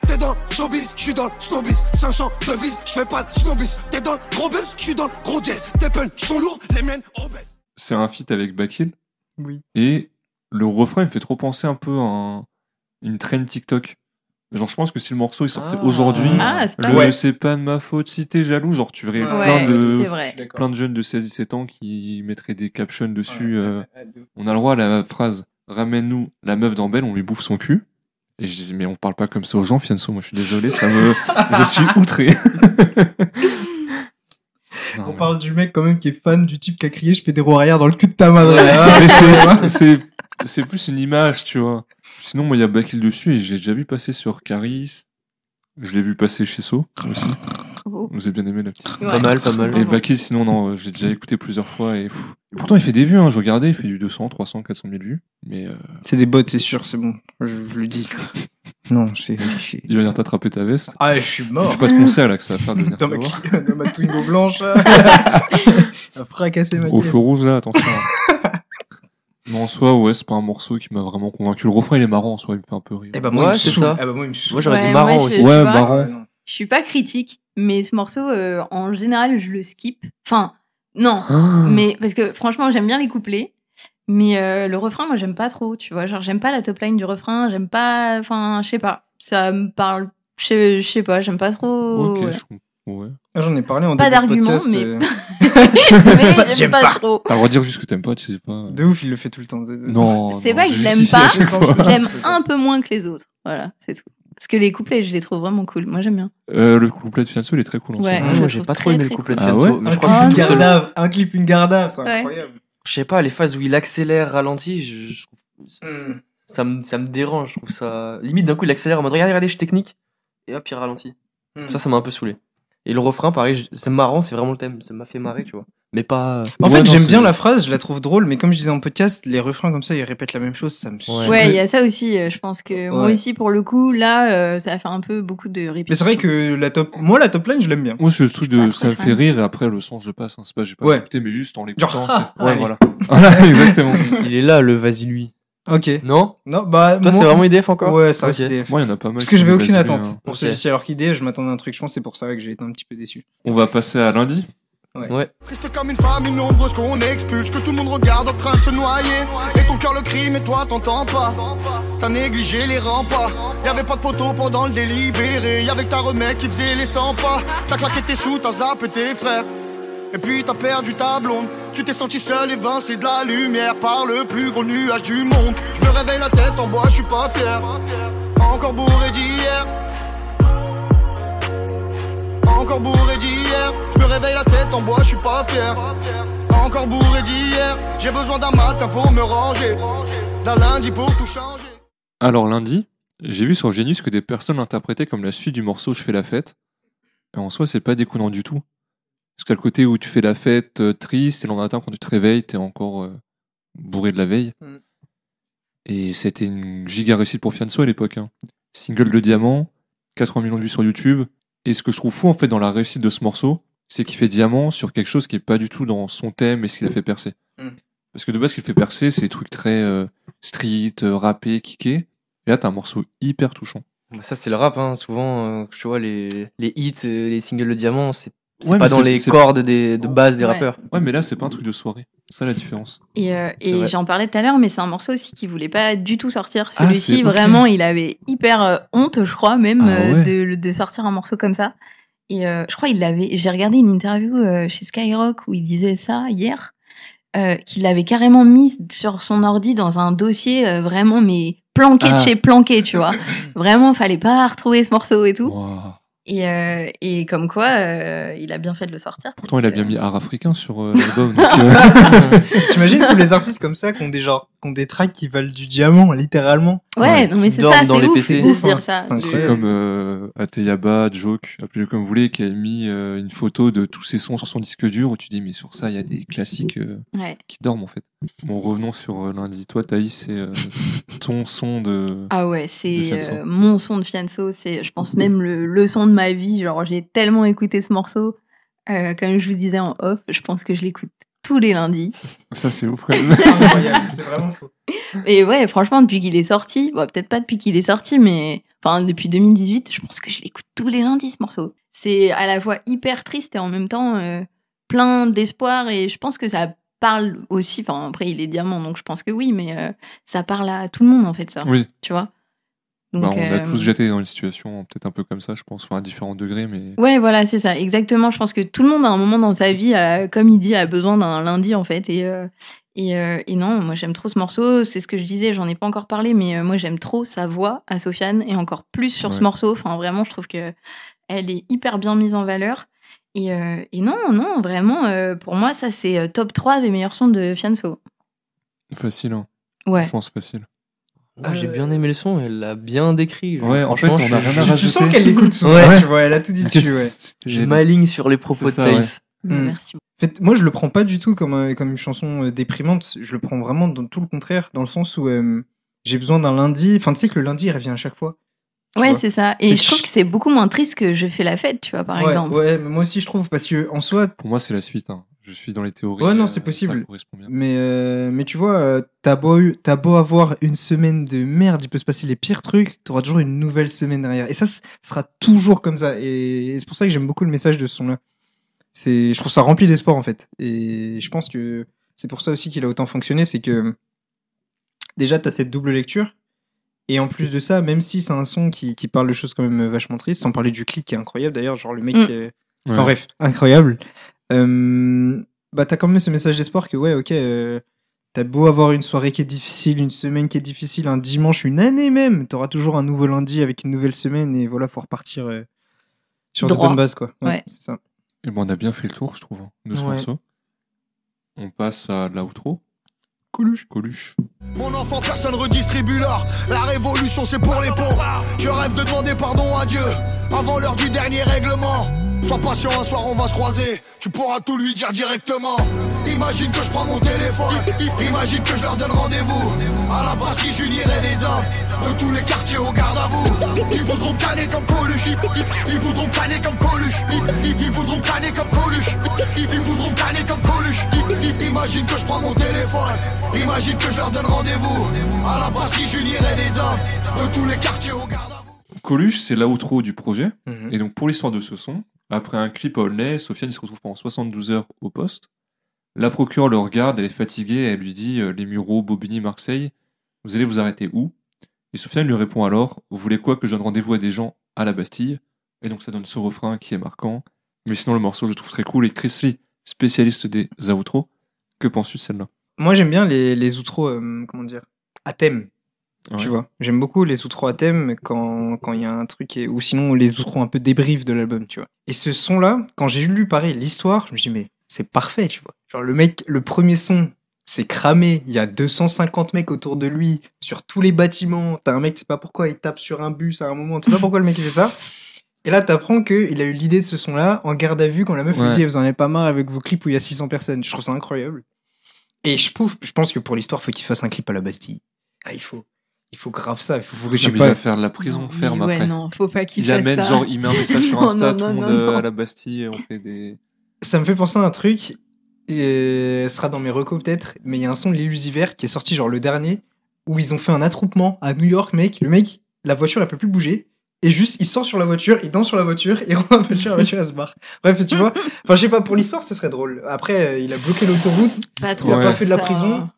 T'es dans le showbiz, j'suis dans le snowbiz 500 de vis, j'fais pas de snowbiz T'es dans le gros buzz, j'suis dans le gros jazz Tes punch sont lourds, les miennes obèses C'est un feat avec Bakil. Oui. Et le refrain, il me fait trop penser un peu à un- une trend TikTok. Genre, je pense que si le morceau il sortait Ah. aujourd'hui, Ah, c'est pas le Ouais. c'est pas de ma faute si t'es jaloux, genre tu verrais Ouais, plein de plein de jeunes de 16-17 ans qui mettraient des captions dessus. Ouais, euh, on a le droit à la phrase Ramène-nous la meuf d'Ambel, on lui bouffe son cul. Et je disais, mais on parle pas comme ça aux gens, Fianso. Moi, je suis désolé, ça me. je suis outré. Non, On mais- parle du mec quand même qui est fan du type qui a crié je fais des roues arrière dans le cul de ta madre. C'est plus une image, tu vois. Sinon, moi, il y a Bakil dessus et j'ai déjà vu passer sur Caris. Je l'ai vu passer chez So aussi. Oh. Vous avez bien aimé la petite. Ouais. Pas mal, pas mal. Et Bakil, sinon, non, j'ai déjà écouté plusieurs fois et, pff. Et pourtant, il fait des vues, hein. Je regardais, il fait du 200, 300, 400 000 vues. Mais euh, C'est des bots, c'est sûr, c'est bon. Je, je le dis. Non, c'est. il va venir t'attraper ta veste. Ah, je suis Je mort. fais pas de concert là que ça va faire de venir Dans ma, dans ma Twingo blanche. fracassé ma Au feu rouge là, attention. Mais en soi, ouais, c'est pas un morceau qui m'a vraiment convaincu. Le refrain, il est marrant en soi, il me fait un peu rire. Eh ben, moi, Ouais, c'est ça. Eh ben, moi, il me saoule. Moi, j'aurais Ouais, dit marrant moi, je- aussi. Ouais, marrant. Ouais, non. Je suis pas critique, mais ce morceau, euh, en général, je le skip. Enfin, non, Ah. mais parce que franchement, j'aime bien les couplets. Mais euh, le refrain, moi, j'aime pas trop, tu vois. Genre, j'aime pas la top line du refrain, j'aime pas. Enfin, je sais pas. Ça me parle. Je sais- je sais pas, j'aime pas trop. Ok, ouais. je comprends. Ouais. Ah, J'en ai parlé en Pas début de d'argument, podcast. mais- euh, mais j'aime pas, pas. trop. T'as le droit de dire juste que t'aimes pas, tu sais pas. De ouf, il le fait tout le temps. Non. C'est pas que je l'aime pas. J'aime un peu moins que les autres. Voilà, c'est tout. Parce que les couplets, je les trouve vraiment cool. Moi, j'aime bien. Euh, le couplet de Fianso, il est très cool en Ouais. soi. Ah, moi, j'ai pas trop aimé le couplet de. Ah Fianso, ouais mais Un je crois clip, que une je suis tout seul. gardave, un clip, une gardave, c'est Ouais. incroyable. Je sais pas, les phases où il accélère, ralentit, je, je trouve- Hmm. ça, me, ça me dérange. Je trouve ça. Limite, d'un coup, il accélère en mode regardez, regardez, je suis technique. Et hop, il ralentit. Hmm. Ça, ça m'a un peu saoulé. Et le refrain, pareil, c'est marrant, c'est vraiment le thème. Ça m'a fait marrer, tu vois. Mais pas. En Ouais, fait, non, j'aime bien la phrase, je la trouve drôle, mais comme je disais en podcast, les refrains comme ça, ils répètent la même chose, ça me. Ouais, il y a ça aussi. euh, Je pense que moi aussi, pour le coup, là, euh, ça a fait un peu beaucoup de répétitions. Mais c'est vrai que la top, moi, la top line, je l'aime bien. Moi, c'est le truc de trop ça me fait rire et après le son, je passe. Hein. C'est pas, j'ai pas Ouais. écouté, mais juste en l'écoutant. Genre, ah, ouais, voilà. voilà, exactement. Il est là, le vas-y lui. Ok. Non? Non, bah. Toi, moi- c'est vraiment IDF encore? Ouais, ça reste Ok. IDF. Moi, il y en a pas mal. Parce que j'avais aucune attente hein. pour Ok. celui-ci, alors qu'IDF, je m'attendais à un truc, je pense, c'est pour ça que j'ai été un petit peu déçu. On va passer à lundi. Ouais. Triste comme une famille nombreuse qu'on expulse, que tout le monde regarde en train de se noyer. Et ton cœur le crie, mais toi t'entends pas. T'as négligé les remparts. Y'avait pas de photo pendant le délibéré. Y'avait que ta remède qui faisait les 100 pas. T'as claqué tes sous, t'as zappé tes frères. Et puis t'as perdu ta blonde. Tu t'es senti seul, évincé de la lumière par le plus gros nuage du monde. Je me réveille la tête en bois, je suis pas fier. Encore bourré d'hier. Encore bourré d'hier, je me réveille la tête en bois, je suis pas fier. Encore bourré d'hier, j'ai besoin d'un matin pour me ranger, d'un lundi pour tout changer. Alors, lundi, j'ai vu sur Genius que des personnes l'interprétaient comme la suite du morceau Je fais la fête. Et en soi, c'est pas déconnant du tout. Parce qu'à le côté où tu fais la fête euh, triste et le matin, quand tu te réveilles, t'es encore euh, bourré de la veille. Mm. Et c'était une giga réussite pour Fianso à l'époque. hein. Single de diamant, 80 millions de vues sur YouTube. Et ce que je trouve fou en fait dans la réussite de ce morceau, c'est qu'il fait diamant sur quelque chose qui est pas du tout dans son thème et ce qu'il a fait percer. Mm. Parce que de base, ce qu'il fait percer, c'est des trucs très euh, street, euh, rappé, kické. Et là, t'as un morceau hyper touchant. Ça, c'est le rap, hein. Souvent, euh, tu vois, les, les hits, euh, les singles de diamant, c'est c'est Ouais, pas dans les cordes des, de base des Ouais. rappeurs. Ouais, mais là, c'est pas un truc de soirée. C'est ça la différence. Et, euh, et j'en parlais tout à l'heure, mais c'est un morceau aussi qui voulait pas du tout sortir. Ah, Celui-ci, vraiment, il avait hyper euh, honte, je crois, même Ah euh, de, de sortir un morceau comme ça. Et euh, je crois il l'avait. J'ai regardé une interview euh, chez Skyrock où il disait ça hier. euh, qu'il l'avait carrément mis sur son ordi dans un dossier euh, vraiment mais planqué de Ah. chez planqué, tu vois. Vraiment, fallait pas retrouver ce morceau et tout. Et, euh, et comme quoi, euh, il a bien fait de le sortir. Pourtant, il a que- bien mis art africain sur euh, l'album. euh, T'imagines tous les artistes comme ça qui ont des genre, qui ont des tracks qui valent du diamant, littéralement. Ouais, Ouais, non mais qui c'est ça, dans c'est les ouf PC. de se dire ça. C'est. C'est comme euh, Ateyaba, Joke, appelez-le comme vous voulez, qui a mis euh, une photo de tous ses sons sur son disque dur où tu dis, mais sur ça, il y a des classiques euh, Ouais. qui dorment en fait. Bon, revenons sur euh, lundi. Toi, Thaïs, c'est euh, ton son de. Ah ouais, c'est euh, mon son de Fianso, c'est je pense même le, le son de ma vie, genre j'ai tellement écouté ce morceau, Euh, comme je vous disais en off, je pense que je l'écoute tous les lundis. Ça, c'est ouf. C'est vraiment faux. Et ouais, franchement, depuis qu'il est sorti, bon, peut-être pas depuis qu'il est sorti, mais enfin depuis 2018, je pense que je l'écoute tous les lundis ce morceau. C'est à la fois hyper triste et en même temps euh, plein d'espoir et je pense que ça parle aussi, enfin après il est diamant donc je pense que oui, mais euh, ça parle à tout le monde en fait ça, oui, tu vois? Bah, on a euh, tous jeté dans une situation peut-être un peu comme ça, je pense, enfin à différents degrés, mais. Ouais, voilà, c'est ça, exactement. Je pense que tout le monde à un moment dans sa vie, a, comme il dit, a besoin d'un lundi en fait. Et, euh, et, euh, et non, moi j'aime trop ce morceau. C'est ce que je disais, j'en ai pas encore parlé, mais moi j'aime trop sa voix à Sofiane et encore plus sur ce morceau. Enfin, vraiment, je trouve que elle est hyper bien mise en valeur. Et, euh, et non, non, vraiment, euh, pour moi, ça c'est top 3 des meilleurs sons de Fianso. Facile, hein. Ouais. Je pense facile. Moi, j'ai bien aimé le son, elle l'a bien décrit. Ouais, en fait, on je a rien à rajouter. sens qu'elle l'écoute souvent, Ouais. tu vois, elle a tout dit dessus, ouais. Je m'aligne sur les propos de Thaïs. Mm. Merci. En fait, moi, je le prends pas du tout comme, euh, comme une chanson euh, déprimante. Je le prends vraiment dans tout le contraire, dans le sens où euh, j'ai besoin d'un lundi. Enfin, tu sais que le lundi, il revient à chaque fois. Ouais, c'est ça. Et je trouve que c'est beaucoup moins triste que Je fais la fête, tu vois, par ouais, exemple. ouais, mais moi aussi, je trouve, parce que en soi, Pour moi, c'est la suite. hein. Je suis dans les théories. Ouais, non, euh, c'est possible. Ça correspond bien. Mais, euh, mais tu vois, euh, t'as beau, beau avoir une semaine de merde, il peut se passer les pires trucs, t'auras toujours une nouvelle semaine derrière. Et ça, ce sera toujours comme ça. Et, et c'est pour ça que j'aime beaucoup le message de ce son-là. C'est, je trouve ça rempli d'espoir, en fait. Et je pense que c'est pour ça aussi qu'il a autant fonctionné, c'est que déjà, t'as cette double lecture. Et en plus de ça, même si c'est un son qui, qui parle de choses quand même vachement tristes, sans parler du clip qui est incroyable d'ailleurs, genre le mec, Mm. euh, Ouais. Enfin bref, incroyable. Euh, bah t'as quand même ce message d'espoir que ouais, ok, euh, t'as beau avoir une soirée qui est difficile, une semaine qui est difficile, un dimanche, une année même, t'auras toujours un nouveau lundi avec une nouvelle semaine et voilà, faut repartir euh, sur de Droit. bonnes bases quoi. Ouais. c'est ça. Et bon, on a bien fait le tour, je trouve, hein, de ce Ouais. morceau. On passe à l'outro. Coluche. Coluche. Mon enfant, personne redistribue l'or. La révolution, c'est pour les pauvres. Je rêve de demander pardon à Dieu avant l'heure du dernier règlement. Sois patient, un soir on va se croiser. Tu pourras tout lui dire directement. Imagine que je prends mon téléphone. Imagine que je leur donne rendez-vous. À la Bastille, j'unirai des hommes de tous les quartiers au garde à vous. Ils voudront canner comme Coluche. Ils voudront canner comme Coluche. Ils ils voudront canner comme Coluche. Ils ils voudront canner comme Coluche. Imagine que je prends mon téléphone. Imagine que je leur donne rendez-vous. À la Bastille, j'unirai des hommes de tous les quartiers au garde à vous. Coluche, c'est l'outro du projet. Mhm. Et donc, pour l'histoire de ce son, après un clip à Aulnay, Sofiane se retrouve pendant 72 heures au poste. La procureure le regarde, elle est fatiguée, elle lui dit euh, Les Mureaux, Bobigny, Marseille, vous allez vous arrêter où? Et Sofiane lui répond alors Vous voulez quoi que je donne rendez-vous à des gens à la Bastille? Et donc, ça donne ce refrain qui est marquant. Mais sinon, le morceau, je le trouve très cool. Et Chris Lee, spécialiste des outros, que penses-tu de celle-là? Moi j'aime bien les, les outros, euh, comment dire, à thème. Ouais. Tu vois, j'aime beaucoup les outros à thème quand quand il y a un truc et- ou sinon les outros un peu débrief de l'album, tu vois. Et ce son là, quand j'ai lu pareil l'histoire, je me suis dit mais c'est parfait, tu vois. Genre le mec, le premier son, c'est cramé, il y a 250 mecs autour de lui sur tous les bâtiments. T'as un mec, c'est pas pourquoi il tape sur un bus à un moment, tu sais pas pourquoi le mec il fait ça. Et là, t'apprends qu'il a eu l'idée de ce son-là en garde à vue quand la meuf lui Ouais. dit Vous en avez pas marre avec vos clips où il y a 600 personnes. Je trouve ça incroyable. Et je, trouve, je pense que pour l'histoire, faut qu'il fasse un clip à la Bastille. Ah, il faut. Il faut grave ça. Il faut, faut que je sais Non, pas. il va faire de la prison Non, ferme ouais, après. non, faut pas qu'il Il fasse amène, ça. genre, il met un message sur Non, Insta, non, tout le non, monde non, euh, non. à la Bastille, et on fait des. Ça me fait penser à un truc. Et ce sera dans mes recos peut-être. Mais il y a un son de l'illusiver qui est sorti, genre le dernier, où ils ont fait un attroupement à New York, mec. Le mec, la voiture, elle peut plus bouger. Et juste, il sort sur la voiture, il danse sur la voiture, il rentre peu sur la voiture, elle se barre. Bref, tu vois. Enfin, je sais pas, pour l'histoire, ce serait drôle. Après, euh, il a bloqué l'autoroute. Pas trop Il a pas fait de la prison.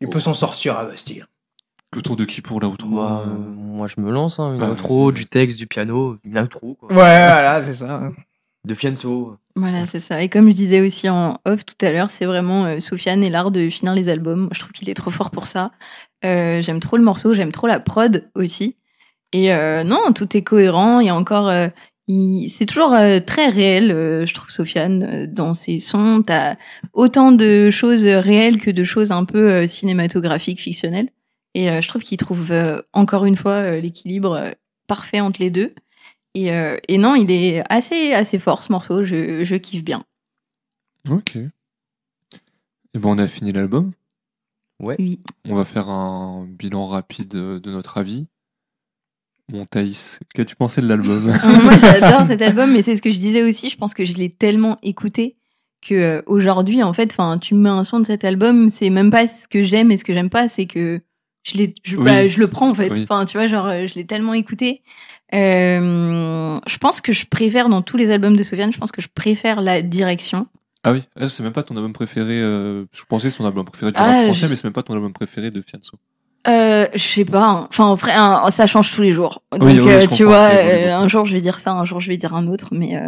Il peut s'en sortir à Bastille. Autour de qui pour l'outro Moi, euh, moi, je me lance, hein, une Bah, outro, du texte, du piano, une outro. Quoi. Ouais, voilà, c'est ça. De Fianso. Voilà, c'est ça. Et comme je disais aussi en off tout à l'heure, c'est vraiment euh, Sofiane et l'art de finir les albums. Je trouve qu'il est trop fort pour ça. Euh, j'aime trop le morceau, j'aime trop la prod aussi. Et euh, non, tout est cohérent. Il y a encore, euh, il- c'est toujours euh, très réel. euh, je trouve Sofiane euh, dans ses sons, t'as autant de choses réelles que de choses un peu euh, cinématographiques, fictionnelles. Et euh, je trouve qu'il trouve euh, encore une fois euh, l'équilibre parfait entre les deux. Et, euh, et non, il est assez assez fort ce morceau. Je, je kiffe bien. Ok. Et ben on a fini l'album. Ouais. Oui. On va faire un bilan rapide de notre avis. Mon Thaïs, qu'as-tu pensé de l'album? Moi, j'adore cet album, mais c'est ce que je disais aussi. Je pense que je l'ai tellement écouté que euh, aujourd'hui, en fait, enfin, tu me mets un son de cet album, c'est même pas ce que j'aime et ce que j'aime pas, c'est que je l'ai, je, Oui. bah, je le prends en fait. Oui. Enfin, tu vois, genre, euh, je l'ai tellement écouté. Euh, je pense que je préfère dans tous les albums de Sofiane, je pense que je préfère la direction. Ah oui, eh, c'est même pas ton album préféré. euh, Je pensais ton album préféré du Ah, rap français, je- mais c'est même pas ton album préféré de Fianso. Euh, je sais pas. hein. Enfin, en vrai, hein, ça change tous les jours. Donc, Oui, oui, euh, je tu vois, euh, un jour je vais dire ça, un jour je vais dire un autre, mais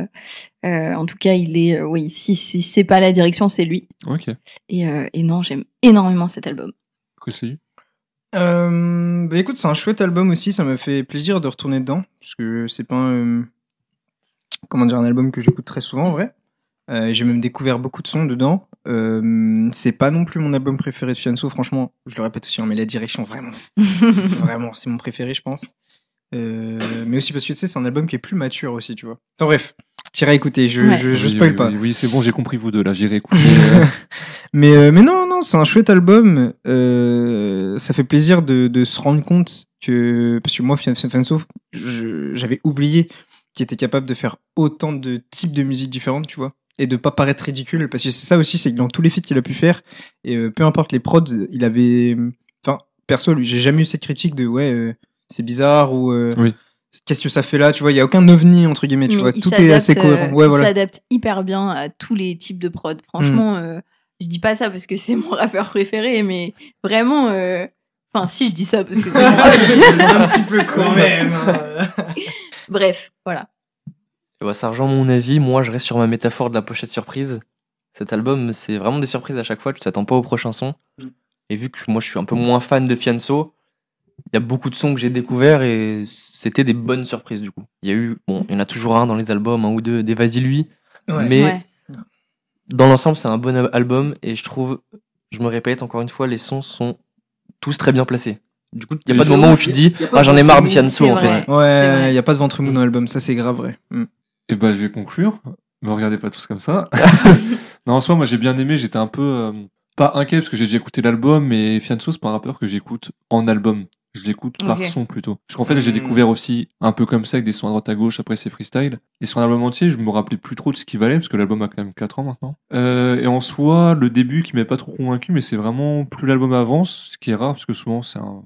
en tout cas, il est, oui, si, si c'est pas la direction, c'est lui. Ok. Et, et non, j'aime énormément cet album. Précis. Euh, bah écoute, c'est un chouette album aussi, ça m'a fait plaisir de retourner dedans, parce que c'est pas un, euh, comment dire, un album que j'écoute très souvent en vrai. Euh, j'ai même découvert beaucoup de sons dedans. C'est pas non plus mon album préféré de Fianso, franchement, je le répète aussi, hein, mais la direction, vraiment, vraiment, c'est mon préféré, je pense. Euh, mais aussi parce que tu sais, c'est un album qui est plus mature aussi, tu vois. Enfin bref, t'iras écouter, je, Ouais. je, je Oui, spoil oui, pas. Oui, oui, c'est bon, j'ai compris vous deux là, j'irai écouter. euh, Mais, euh, mais non, non, c'est un chouette album. Euh, ça fait plaisir de, de se rendre compte que. Parce que moi, je- j'avais oublié qu'il était capable de faire autant de types de musique différentes, tu vois. Et de pas paraître ridicule. Parce que c'est ça aussi, c'est que dans tous les feats qu'il a pu faire, et euh, peu importe les prods, il avait. Enfin, perso, lui, j'ai jamais eu cette critique de ouais, euh, c'est bizarre ou. euh, Oui. Qu'est-ce que ça fait là Tu vois, il y a aucun ovni, entre guillemets, tu Mais vois. il Tout est assez cohérent. euh, Ouais, il voilà. s'adapte hyper bien à tous les types de prod. Franchement, euh, je dis pas ça parce que c'est mon rappeur préféré, mais vraiment. euh, Enfin, si, je dis ça parce que c'est mon rappeur. un petit peu quand même. hein. Bref, voilà. Et bah, ça rejoint mon avis. Moi, je reste sur ma métaphore de la pochette surprise. Cet album, c'est vraiment des surprises à chaque fois. Tu t'attends pas au prochain son. Et vu que moi, je suis un peu moins fan de Fianso, il y a beaucoup de sons que j'ai découverts et c'était des bonnes surprises du coup. Il y a eu, bon, il y en a toujours un dans les albums, un ou deux, des Vas-y lui. Ouais. Mais Ouais. dans l'ensemble, c'est un bon al- album et je trouve, je me répète encore une fois, les sons sont tous très bien placés. Du coup, il n'y a pas de moment où tu te dis, ah, j'en ai marre de Fianso en fait. Ouais, il y a pas de ventre mou dans l'album, ça c'est grave vrai. Mm. Et bah, je vais conclure. Me regardez pas tous comme ça. non, en soi, moi, j'ai bien aimé. J'étais un peu euh, pas inquiet parce que j'ai déjà écouté l'album, mais Fianso, c'est pas un rappeur que j'écoute en album. Je l'écoute par son plutôt. Parce qu'en fait, j'ai Mm. découvert aussi un peu comme ça avec des sons à droite à gauche. Après, c'est freestyle. Et sur un album entier, je me rappelais plus trop de ce qu'il valait parce que l'album a quand même 4 ans maintenant. Euh, et en soi, le début qui m'a pas trop convaincu, mais c'est vraiment plus l'album avance, ce qui est rare parce que souvent c'est un,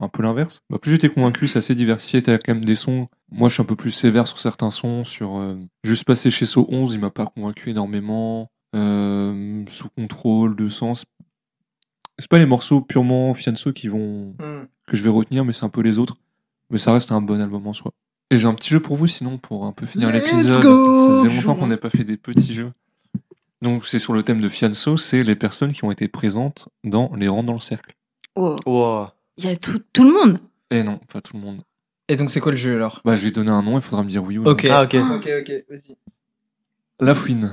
un peu l'inverse. Bah, plus j'étais convaincu, c'est assez diversifié. T'as quand même des sons. Moi, je suis un peu plus sévère sur certains sons. Sur euh, juste passer chez So 11, il m'a pas convaincu énormément. Euh, sous contrôle, de sens. C'est pas les morceaux purement Fianso qui vont que je vais retenir, mais c'est un peu les autres. Mais ça reste un bon album en soi. Et j'ai un petit jeu pour vous, sinon, pour un peu finir Let's l'épisode. go Ça faisait longtemps qu'on n'a pas fait des petits jeux. Donc, c'est sur le thème de Fianso, c'est les personnes qui ont été présentes dans Les Rangs dans le Cercle. Oh, Wow. Il y a tout, tout le monde? Et non, pas tout le monde. Et donc c'est quoi le jeu alors? Bah, je vais donner un nom, il faudra me dire oui ou non. Ok. Ah, ok. Ok, ok, vas-y. La Fouine.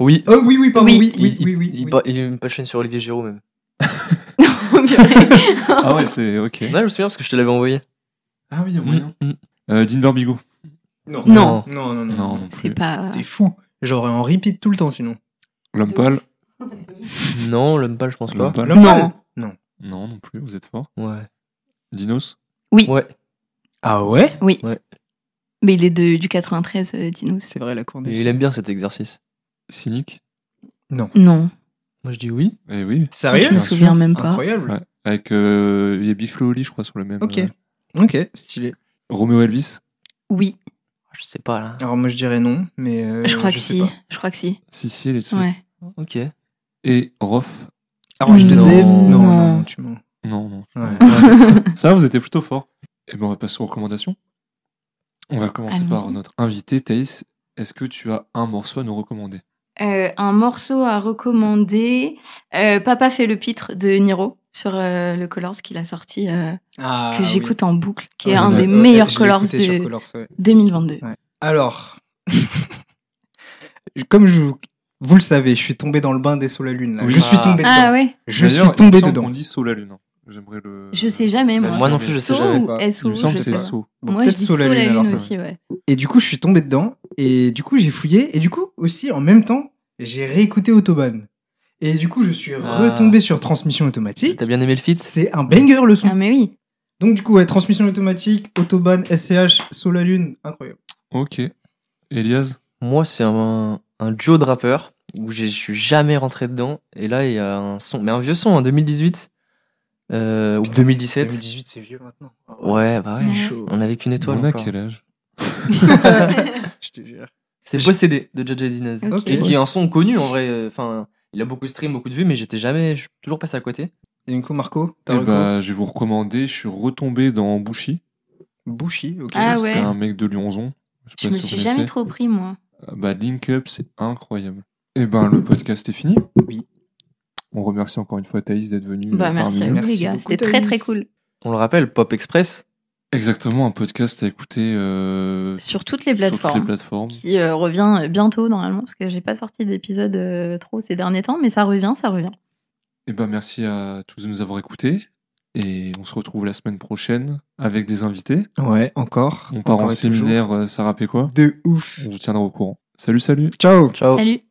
Oui. Oh oui, oui, pardon, Oui. oui, oui, il, oui, oui. il, oui. il y a une page chaîne sur Olivier Giraud même. Ah ouais, c'est ok. Ouais, je me souviens parce que je te l'avais envoyé. Ah oui, il y a moyen. Mm, mm. Euh, Dean Barbigo. Non. Non. Non, non, non. Non, non C'est pas. T'es fou. Genre en repeat tout le temps sinon. L'homme pâle. Non, l'homme pâle, je pense pas. L'homme pâle. Non. Non. Non, non plus, vous êtes fort. Ouais. Dinos. Ouais. Ah ouais? Mais il est de, du 93, euh, Dinos. C'est vrai la cour des il aime bien cet exercice. Cynique. Non. Moi, je dis oui. Eh oui. Sérieux? Je me souviens même pas. Incroyable. Ouais. Avec euh, il y a Big Flo et Oli, je crois, sur le même. Ok. euh, Ok, stylé. Roméo Elvis. Oui, Je sais pas là. Alors moi je dirais non, mais euh, je crois que sais si. pas. Je crois que si. Si, si, elle est dessus. Ouais. Ok. Et Rof? Alors je te Non. disais non, non, Non. non, tu mens. Non, non. Ouais. Ça, vous étiez plutôt fort. Et ben, on va passer aux recommandations. On va commencer Allons-y. par notre invité, Thaïs. est-ce que tu as un morceau à nous recommander? Euh, un morceau à recommander. Euh, Papa fait le pitre de Niro sur euh, le Colors qu'il a sorti, euh, Ah, que oui. j'écoute en boucle, qui est Ouais, un des meilleurs Colors de Colors, ouais. 2022. Ouais. Alors, comme je vous, vous le savez, je suis tombé dans le bain des sauts la lune. Là. Oui. Je suis Ah. tombé dedans. Ah ouais Je D'ailleurs, suis tombé dedans. qu'on dit Saut la lune. Hein. J'aimerais le. Je sais jamais, moi. Moi non plus, je sais jamais. Il me semble que c'est. Bon, Moi, je peut-être dis Saut la lune, alors, ça. aussi, ouais. Et du coup, je suis tombé dedans. Et du coup, j'ai fouillé. Et du coup, aussi, en même temps, j'ai réécouté Autobahn. Et du coup, je suis Ah. retombé sur Transmission automatique. T'as bien aimé le feat C'est un banger le son. Ah, mais oui. Donc, du coup, ouais, Transmission automatique, Autobahn, SCH, Saut la lune, incroyable. Ok. Elias Moi, c'est un, un duo de rappeurs où je suis jamais rentré dedans. Et là, il y a un son, mais un vieux son en 2018 euh, ou 2017. 2018, c'est vieux maintenant. Ouais, bah C'est ouais. chaud. On avait qu'une étoile. On a encore. quel âge Je te jure. C'est Possédé de Jaja Dinez. Ok. Et qui est un son connu en vrai. euh, Enfin, il a beaucoup de stream, beaucoup de vues, mais j'étais jamais, je suis toujours passé à côté. Et du coup, Marco, t'as Eh bah, je vais vous recommander. Je suis retombé dans Bushi. Bushi, ok. Ah ouais. C'est un mec de Lyonzon. Je sais Je pas me si suis jamais trop pris, moi. Euh, Bah, Link Up, c'est incroyable. Et ben, le podcast est fini. Oui. On remercie encore une fois Thaïs d'être venue. Bah, euh, merci parmi à vous, les Merci gars. beaucoup, C'était très, très cool. On le rappelle, Pop Express. Exactement, un podcast à écouter euh, Sur toutes les sur toutes plateformes. les plateformes. Qui euh, revient bientôt, normalement, parce que j'ai pas sorti d'épisode euh, trop ces derniers temps, mais ça revient, ça revient. Et ben, merci à tous de nous avoir écoutés. Et on se retrouve la semaine prochaine avec des invités. Ouais, encore. On part Encore en séminaire, ça rappelle quoi De ouf. On vous tiendra au courant. Salut, salut Ciao. Ciao. Salut